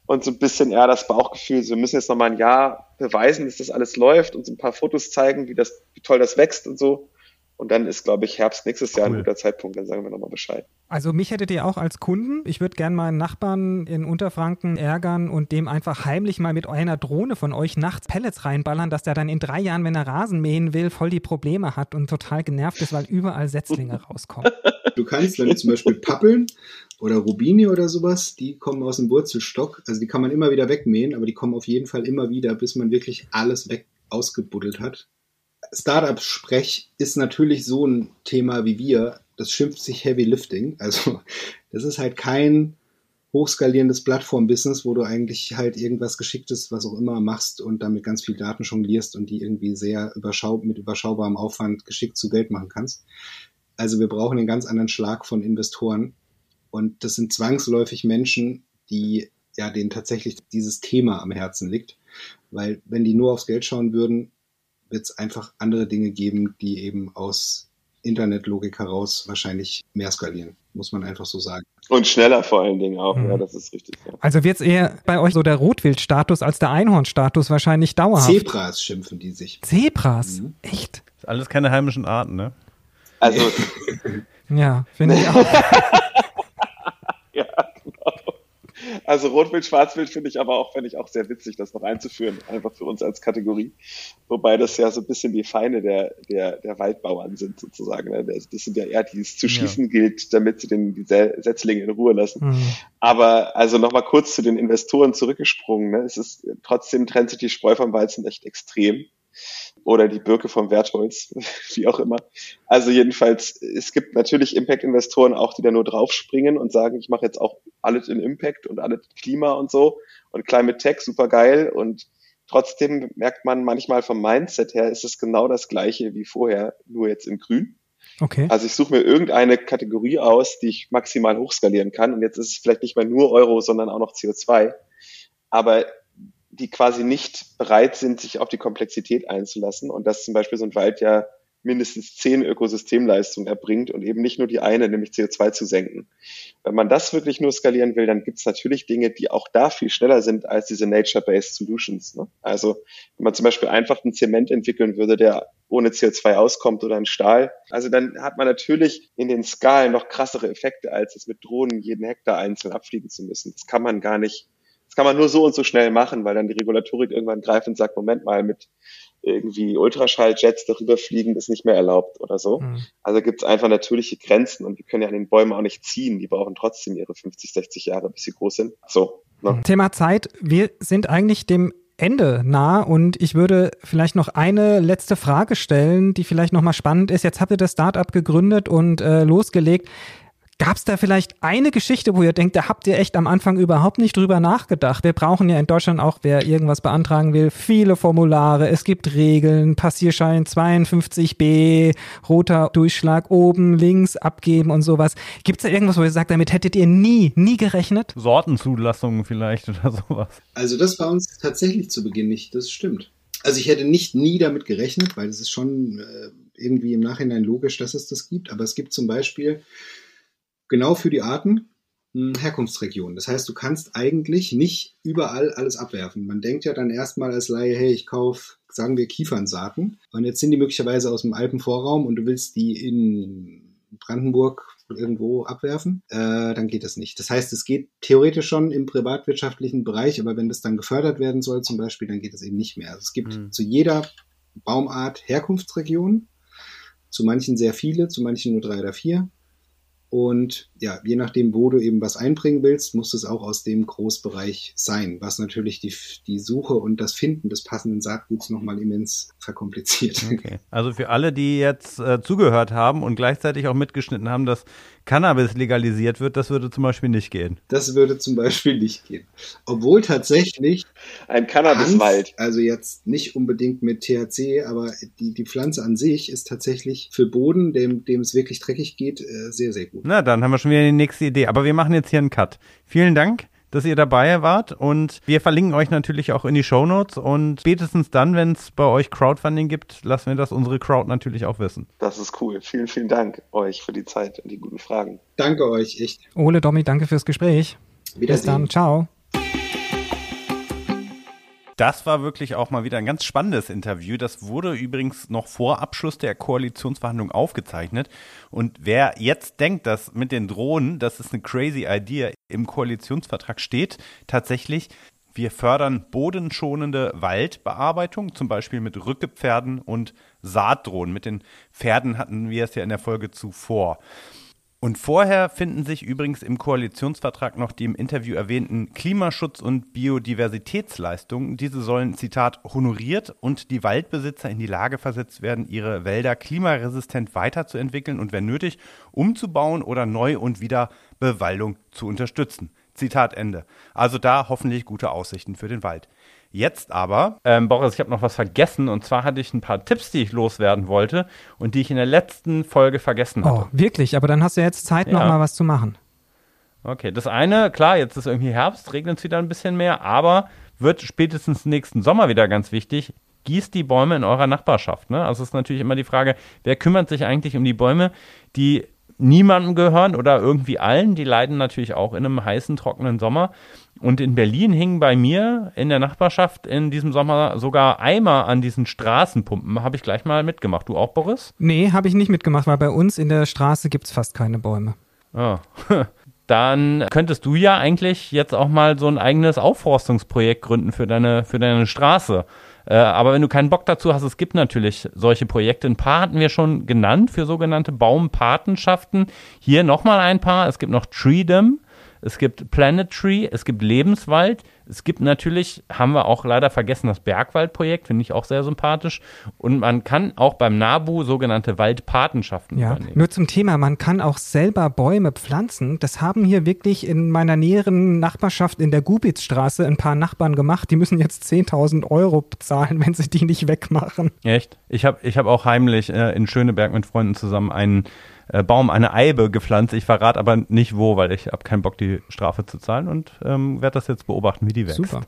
Und so ein bisschen eher das Bauchgefühl, so wir müssen jetzt noch mal ein Jahr beweisen, dass das alles läuft und so ein paar Fotos zeigen, wie das, wie toll das wächst und so. Und dann ist, glaube ich, Herbst nächstes Jahr ein Cool. guter Zeitpunkt, dann sagen wir nochmal Bescheid. Also mich hättet ihr auch als Kunden. Ich würde gern meinen Nachbarn in Unterfranken ärgern und dem einfach heimlich mal mit einer Drohne von euch nachts Pellets reinballern, dass der dann in drei Jahren, wenn er Rasen mähen will, voll die Probleme hat und total genervt ist, weil überall Setzlinge rauskommen. Du kannst, du zum Beispiel Pappeln oder Rubini oder sowas, die kommen aus dem Wurzelstock. Also die kann man immer wieder wegmähen, aber die kommen auf jeden Fall immer wieder, bis man wirklich alles weg ausgebuddelt hat. Startup-Sprech ist natürlich so ein Thema wie wir. Das schimpft sich Heavy Lifting. Also das ist halt kein hochskalierendes Plattform-Business, wo du eigentlich halt irgendwas Geschicktes, was auch immer machst und damit ganz viel Daten jonglierst und die irgendwie sehr überschau mit überschaubarem Aufwand geschickt zu Geld machen kannst. Also wir brauchen einen ganz anderen Schlag von Investoren. Und das sind zwangsläufig Menschen, die ja denen tatsächlich dieses Thema am Herzen liegt. Weil wenn die nur aufs Geld schauen würden, wird es einfach andere Dinge geben, die eben aus Internetlogik heraus wahrscheinlich mehr skalieren. Muss man einfach so sagen. Und schneller vor allen Dingen auch, Mhm. ja, das ist richtig. Ja. Also wird es eher bei euch so der Rotwildstatus als der Einhornstatus wahrscheinlich dauerhaft. Zebras schimpfen die sich. Zebras? Mhm. Echt? Ist alles keine heimischen Arten, ne? Also, Ja, finde ich auch. ja, genau. Also Rotwild, Schwarzwild finde ich aber auch, finde ich auch sehr witzig, das noch einzuführen, einfach für uns als Kategorie. Wobei das ja so ein bisschen die Feinde der, der, der Waldbauern sind, sozusagen. ne? Das das sind ja eher, die es zu Ja. schießen gilt, damit sie den, die Se- Setzlinge in Ruhe lassen. Mhm. Aber also nochmal kurz zu den Investoren zurückgesprungen. Ne? Es ist trotzdem trennt sich die Spreu vom Weizen echt extrem. Oder die Birke vom Wertholz, wie auch immer. Also jedenfalls, es gibt natürlich Impact-Investoren auch, die da nur draufspringen und sagen, ich mache jetzt auch alles in Impact und alles Klima und so und Climate Tech, super geil und trotzdem merkt man manchmal vom Mindset her, ist es genau das gleiche wie vorher, nur jetzt in grün. Okay. Also ich suche mir irgendeine Kategorie aus, die ich maximal hochskalieren kann und jetzt ist es vielleicht nicht mehr nur Euro, sondern auch noch CO2. Aber die quasi nicht bereit sind, sich auf die Komplexität einzulassen und dass zum Beispiel so ein Wald ja mindestens zehn Ökosystemleistungen erbringt und eben nicht nur die eine, nämlich CO2 zu senken. Wenn man das wirklich nur skalieren will, dann gibt es natürlich Dinge, die auch da viel schneller sind als diese Nature-Based Solutions. Ne? Also wenn man zum Beispiel einfach einen Zement entwickeln würde, der ohne CO2 auskommt oder einen Stahl, also dann hat man natürlich in den Skalen noch krassere Effekte, als es mit Drohnen jeden Hektar einzeln abfliegen zu müssen. Das kann man gar nicht kann man nur so und so schnell machen, weil dann die Regulatorik irgendwann greift und sagt, Moment mal, mit irgendwie Ultraschalljets darüber fliegen ist nicht mehr erlaubt oder so. Mhm. Also gibt es einfach natürliche Grenzen und die können ja an den Bäumen auch nicht ziehen. Die brauchen trotzdem ihre 50, 60 Jahre, bis sie groß sind. So. Ne? Thema Zeit. Wir sind eigentlich dem Ende nah und ich würde vielleicht noch eine letzte Frage stellen, die vielleicht nochmal spannend ist. Jetzt habt ihr das Startup gegründet und äh, losgelegt. Gab es da vielleicht eine Geschichte, wo ihr denkt, da habt ihr echt am Anfang überhaupt nicht drüber nachgedacht? Wir brauchen ja in Deutschland auch, wer irgendwas beantragen will, viele Formulare. Es gibt Regeln, Passierschein 52b, roter Durchschlag oben, links abgeben und sowas. Gibt es da irgendwas, wo ihr sagt, damit hättet ihr nie, nie gerechnet? Sortenzulassungen vielleicht oder sowas. Also das war uns tatsächlich zu Beginn nicht, das stimmt. Also ich hätte nicht nie damit gerechnet, weil es ist schon äh, irgendwie im Nachhinein logisch, dass es das gibt. Aber es gibt zum Beispiel genau für die Arten hm, Herkunftsregion. Das heißt, du kannst eigentlich nicht überall alles abwerfen. Man denkt ja dann erstmal als Laie, hey, ich kaufe, sagen wir, Kiefernsaaten. Und jetzt sind die möglicherweise aus dem Alpenvorraum und du willst die in Brandenburg irgendwo abwerfen, äh, dann geht das nicht. Das heißt, es geht theoretisch schon im privatwirtschaftlichen Bereich, aber wenn das dann gefördert werden soll zum Beispiel, dann geht es eben nicht mehr. Also es gibt mhm. zu jeder Baumart Herkunftsregion, zu manchen sehr viele, zu manchen nur drei oder vier. Und ja, je nachdem, wo du eben was einbringen willst, muss es auch aus dem Großbereich sein, was natürlich die, die Suche und das Finden des passenden Saatguts nochmal immens verkompliziert. Okay. Also für alle, die jetzt äh, zugehört haben und gleichzeitig auch mitgeschnitten haben, dass Cannabis legalisiert wird, das würde zum Beispiel nicht gehen. Das würde zum Beispiel nicht gehen. Obwohl tatsächlich ein Cannabiswald. Also jetzt nicht unbedingt mit THC, aber die, die Pflanze an sich ist tatsächlich für Boden, dem, dem es wirklich dreckig geht, äh, sehr, sehr gut. Na, dann haben wir schon wieder die nächste Idee. Aber wir machen jetzt hier einen Cut. Vielen Dank dass ihr dabei wart und wir verlinken euch natürlich auch in die Show Notes und spätestens dann, wenn es bei euch Crowdfunding gibt, lassen wir das unsere Crowd natürlich auch wissen. Das ist cool. Vielen, vielen Dank euch für die Zeit und die guten Fragen. Danke euch, echt. Ole, Domi, danke fürs Gespräch. Bis dann, ciao. Das war wirklich auch mal wieder ein ganz spannendes Interview. Das wurde übrigens noch vor Abschluss der Koalitionsverhandlungen aufgezeichnet. Und wer jetzt denkt, dass mit den Drohnen, das ist eine crazy Idea, im Koalitionsvertrag steht, tatsächlich, wir fördern bodenschonende Waldbearbeitung, zum Beispiel mit Rückepferden und Saatdrohnen. Mit den Pferden hatten wir es ja in der Folge zuvor. Und vorher finden sich übrigens im Koalitionsvertrag noch die im Interview erwähnten Klimaschutz- und Biodiversitätsleistungen. Diese sollen, Zitat, honoriert und die Waldbesitzer in die Lage versetzt werden, ihre Wälder klimaresistent weiterzuentwickeln und wenn nötig umzubauen oder Neu- und Wiederbewaldung zu unterstützen. Zitat Ende. Also da hoffentlich gute Aussichten für den Wald. Jetzt aber, ähm, Boris, ich habe noch was vergessen und zwar hatte ich ein paar Tipps, die ich loswerden wollte und die ich in der letzten Folge vergessen hatte. Oh, wirklich? Aber dann hast du jetzt Zeit, ja. noch mal was zu machen. Okay, das eine, klar, jetzt ist irgendwie Herbst, regnet es wieder ein bisschen mehr, aber wird spätestens nächsten Sommer wieder ganz wichtig. Gießt die Bäume in eurer Nachbarschaft. Ne? Also ist natürlich immer die Frage, wer kümmert sich eigentlich um die Bäume, die niemandem gehören oder irgendwie allen. Die leiden natürlich auch in einem heißen, trockenen Sommer. Und in Berlin hingen bei mir in der Nachbarschaft in diesem Sommer sogar Eimer an diesen Straßenpumpen. Habe ich gleich mal mitgemacht. Du auch, Boris? Nee, habe ich nicht mitgemacht, weil bei uns in der Straße gibt es fast keine Bäume. Oh. Dann könntest du ja eigentlich jetzt auch mal so ein eigenes Aufforstungsprojekt gründen für deine, für deine Straße. Äh, aber wenn du keinen Bock dazu hast, es gibt natürlich solche Projekte. Ein paar hatten wir schon genannt für sogenannte Baumpatenschaften. Hier nochmal ein paar. Es gibt noch Treedom es gibt Planet Tree, es gibt Lebenswald, es gibt natürlich, haben wir auch leider vergessen, das Bergwaldprojekt, finde ich auch sehr sympathisch. Und man kann auch beim NABU sogenannte Waldpatenschaften Ja, übernehmen. nur zum Thema, man kann auch selber Bäume pflanzen. Das haben hier wirklich in meiner näheren Nachbarschaft in der Gubitzstraße ein paar Nachbarn gemacht. Die müssen jetzt 10.000 Euro bezahlen, wenn sie die nicht wegmachen. Echt? Ich habe ich hab auch heimlich äh, in Schöneberg mit Freunden zusammen einen äh, Baum, eine Eibe gepflanzt. Ich verrate aber nicht wo, weil ich habe keinen Bock, die Strafe zu zahlen und ähm, werde das jetzt beobachten, wie die wächst. Super.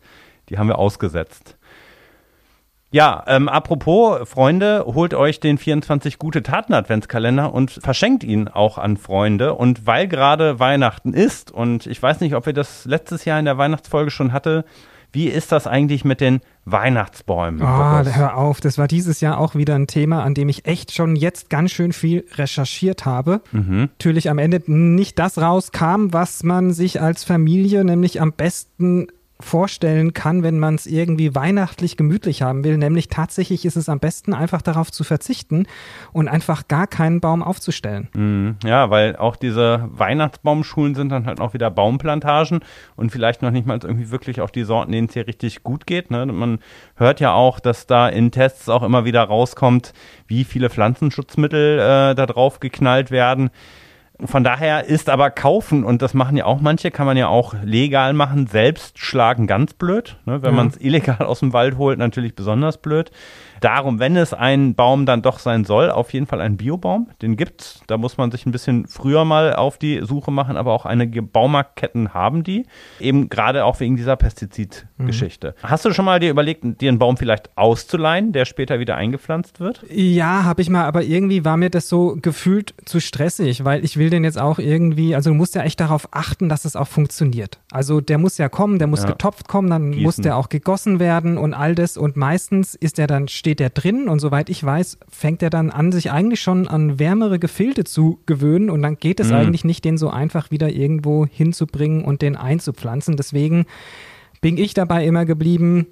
Die haben wir ausgesetzt. Ja, ähm, apropos, Freunde, holt euch den 24 gute Taten Adventskalender und verschenkt ihn auch an Freunde. Und weil gerade Weihnachten ist, und ich weiß nicht, ob wir das letztes Jahr in der Weihnachtsfolge schon hatte, wie ist das eigentlich mit den Weihnachtsbäumen? Boris? hör auf, das war dieses Jahr auch wieder ein Thema, an dem ich echt schon jetzt ganz schön viel recherchiert habe. Natürlich am Ende nicht das rauskam, was man sich als Familie nämlich am besten vorstellen kann, wenn man es irgendwie weihnachtlich gemütlich haben will. Nämlich tatsächlich ist es am besten, einfach darauf zu verzichten und einfach gar keinen Baum aufzustellen. Mhm. Ja, weil auch diese Weihnachtsbaumschulen sind dann halt auch wieder Baumplantagen und vielleicht noch nicht mal irgendwie wirklich auch die Sorten, denen es hier richtig gut geht. Ne? Man hört ja auch, dass da in Tests auch immer wieder rauskommt, wie viele Pflanzenschutzmittel äh, da drauf geknallt werden. Von daher ist aber kaufen, und das machen ja auch manche, kann man ja auch legal machen, selbst schlagen ganz blöd. Ne? Wenn Ja. man es illegal aus dem Wald holt, natürlich besonders blöd. Darum, wenn es ein Baum dann doch sein soll, auf jeden Fall ein Biobaum. Den gibt's. Da muss man sich ein bisschen früher mal auf die Suche machen, aber auch einige Baumarktketten haben die. Eben gerade auch wegen dieser Pestizidgeschichte. Hast du schon mal dir überlegt, dir einen Baum vielleicht auszuleihen, der später wieder eingepflanzt wird? Ja, habe ich mal, aber irgendwie war mir das so gefühlt zu stressig, weil ich will den jetzt auch irgendwie, also du musst ja echt darauf achten, dass es auch funktioniert. Also der muss ja kommen, der muss Ja. getopft kommen, dann Gießen. muss der auch gegossen werden und all das und meistens ist der dann, steht der drin und soweit ich weiß, fängt er dann an, sich eigentlich schon an wärmere Gefilde zu gewöhnen und dann geht es Mhm. eigentlich nicht, den so einfach wieder irgendwo hinzubringen und den einzupflanzen. Deswegen bin ich dabei immer geblieben,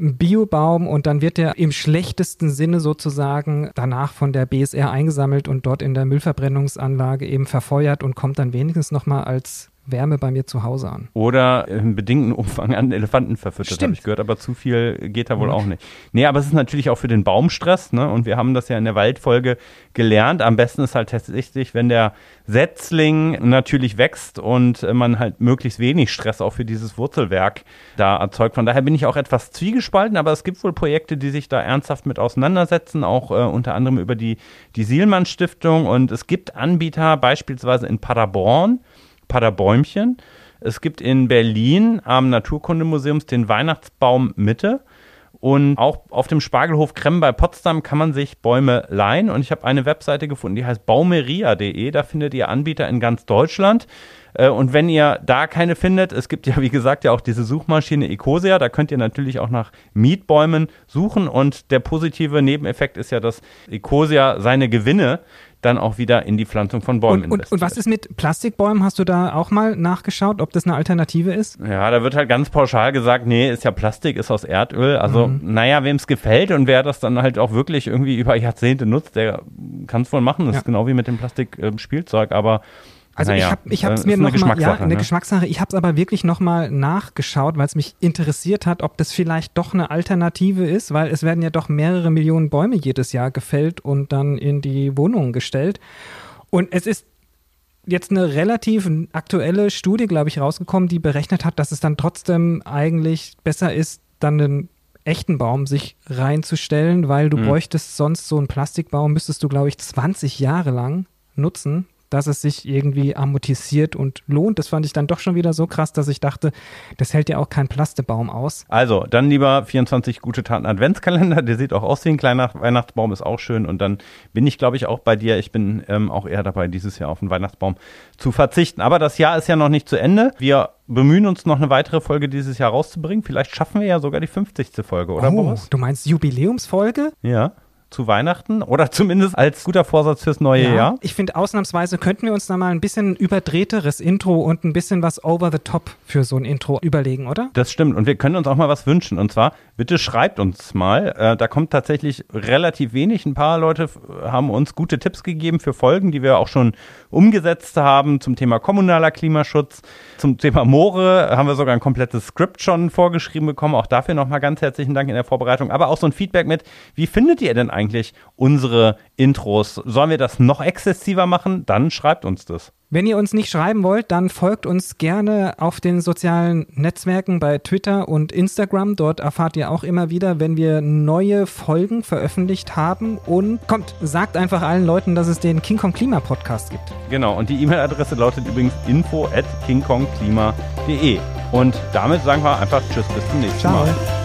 Biobaum und dann wird der im schlechtesten Sinne sozusagen danach von der BSR eingesammelt und dort in der Müllverbrennungsanlage eben verfeuert und kommt dann wenigstens nochmal als Wärme bei mir zu Hause an. Oder im bedingten Umfang an Elefanten verfüttert, habe ich gehört, aber zu viel geht da wohl auch nicht. Nee, aber es ist natürlich auch für den Baumstress, ne? Und wir haben das ja in der Waldfolge gelernt. Am besten ist halt tatsächlich, wenn der Setzling natürlich wächst und man halt möglichst wenig Stress auch für dieses Wurzelwerk da erzeugt. Von daher bin ich auch etwas zwiegespalten, aber es gibt wohl Projekte, die sich da ernsthaft mit auseinandersetzen, auch äh, unter anderem über die, die Sielmann Stiftung. Und es gibt Anbieter, beispielsweise in Paderborn, Paderbäumchen. Es gibt in Berlin am Naturkundemuseum den Weihnachtsbaum Mitte. Und auch auf dem Spargelhof Krem bei Potsdam kann man sich Bäume leihen. Und ich habe eine Webseite gefunden, die heißt baumeria.de. Da findet ihr Anbieter in ganz Deutschland. Äh, Und wenn ihr da keine findet, es gibt ja, wie gesagt, ja auch diese Suchmaschine Ecosia, da könnt ihr natürlich auch nach Mietbäumen suchen. Und der positive Nebeneffekt ist ja, dass Ecosia seine Gewinne dann auch wieder in die Pflanzung von Bäumen Und, und, und was ist mit Plastikbäumen? Hast du da auch mal nachgeschaut, ob das eine Alternative ist? Ja, da wird halt ganz pauschal gesagt, nee, ist ja Plastik, ist aus Erdöl. Also, Mhm. naja, wem es gefällt und wer das dann halt auch wirklich irgendwie über Jahrzehnte nutzt, der kann es wohl machen. Das Ja. ist genau wie mit dem Plastikspielzeug, aber Also naja, ich habe hab's äh, mir ist eine noch mal, ja, eine ne? Geschmackssache. Ich habe es aber wirklich noch mal nachgeschaut, weil es mich interessiert hat, ob das vielleicht doch eine Alternative ist, weil es werden ja doch mehrere Millionen Bäume jedes Jahr gefällt und dann in die Wohnungen gestellt. Und es ist jetzt eine relativ aktuelle Studie, glaube ich, rausgekommen, die berechnet hat, dass es dann trotzdem eigentlich besser ist, dann einen echten Baum sich reinzustellen, weil du Mhm. bräuchtest sonst so einen Plastikbaum, müsstest du, glaube ich, 20 Jahre lang nutzen, dass es sich irgendwie amortisiert und lohnt. Das fand ich dann doch schon wieder so krass, dass ich dachte, das hält ja auch kein Plastebaum aus. Also, dann lieber 24 gute Taten Adventskalender. Der sieht auch aus wie ein kleiner Weihnachtsbaum, ist auch schön. Und dann bin ich, glaube ich, auch bei dir. Ich bin ähm, auch eher dabei, dieses Jahr auf einen Weihnachtsbaum zu verzichten. Aber das Jahr ist ja noch nicht zu Ende. Wir bemühen uns noch eine weitere Folge dieses Jahr rauszubringen. Vielleicht schaffen wir ja sogar die 50. Folge, oder oh, Boris? du meinst Jubiläumsfolge? Ja. Zu Weihnachten oder zumindest als guter Vorsatz fürs neue Jahr. Ich finde, ausnahmsweise könnten wir uns da mal ein bisschen überdrehteres Intro und ein bisschen was over the top für so ein Intro überlegen, oder? Das stimmt. Und wir können uns auch mal was wünschen. Und zwar, bitte schreibt uns mal. Äh, da kommt tatsächlich relativ wenig. Ein paar Leute haben uns gute Tipps gegeben für Folgen, die wir auch schon umgesetzt haben zum Thema kommunaler Klimaschutz. Zum Thema Moore haben wir sogar ein komplettes Skript schon vorgeschrieben bekommen. Auch dafür nochmal ganz herzlichen Dank in der Vorbereitung. Aber auch so ein Feedback mit, wie findet ihr denn eigentlich unsere Intros? Sollen wir das noch exzessiver machen? Dann schreibt uns das. Wenn ihr uns nicht schreiben wollt, dann folgt uns gerne auf den sozialen Netzwerken bei Twitter und Instagram. Dort erfahrt ihr auch immer wieder, wenn wir neue Folgen veröffentlicht haben. Und kommt, sagt einfach allen Leuten, dass es den King Kong Klima Podcast gibt. Genau, und die E-Mail-Adresse lautet übrigens info at kingkongklima.de. Und damit sagen wir einfach Tschüss, bis zum nächsten Ciao. Mal.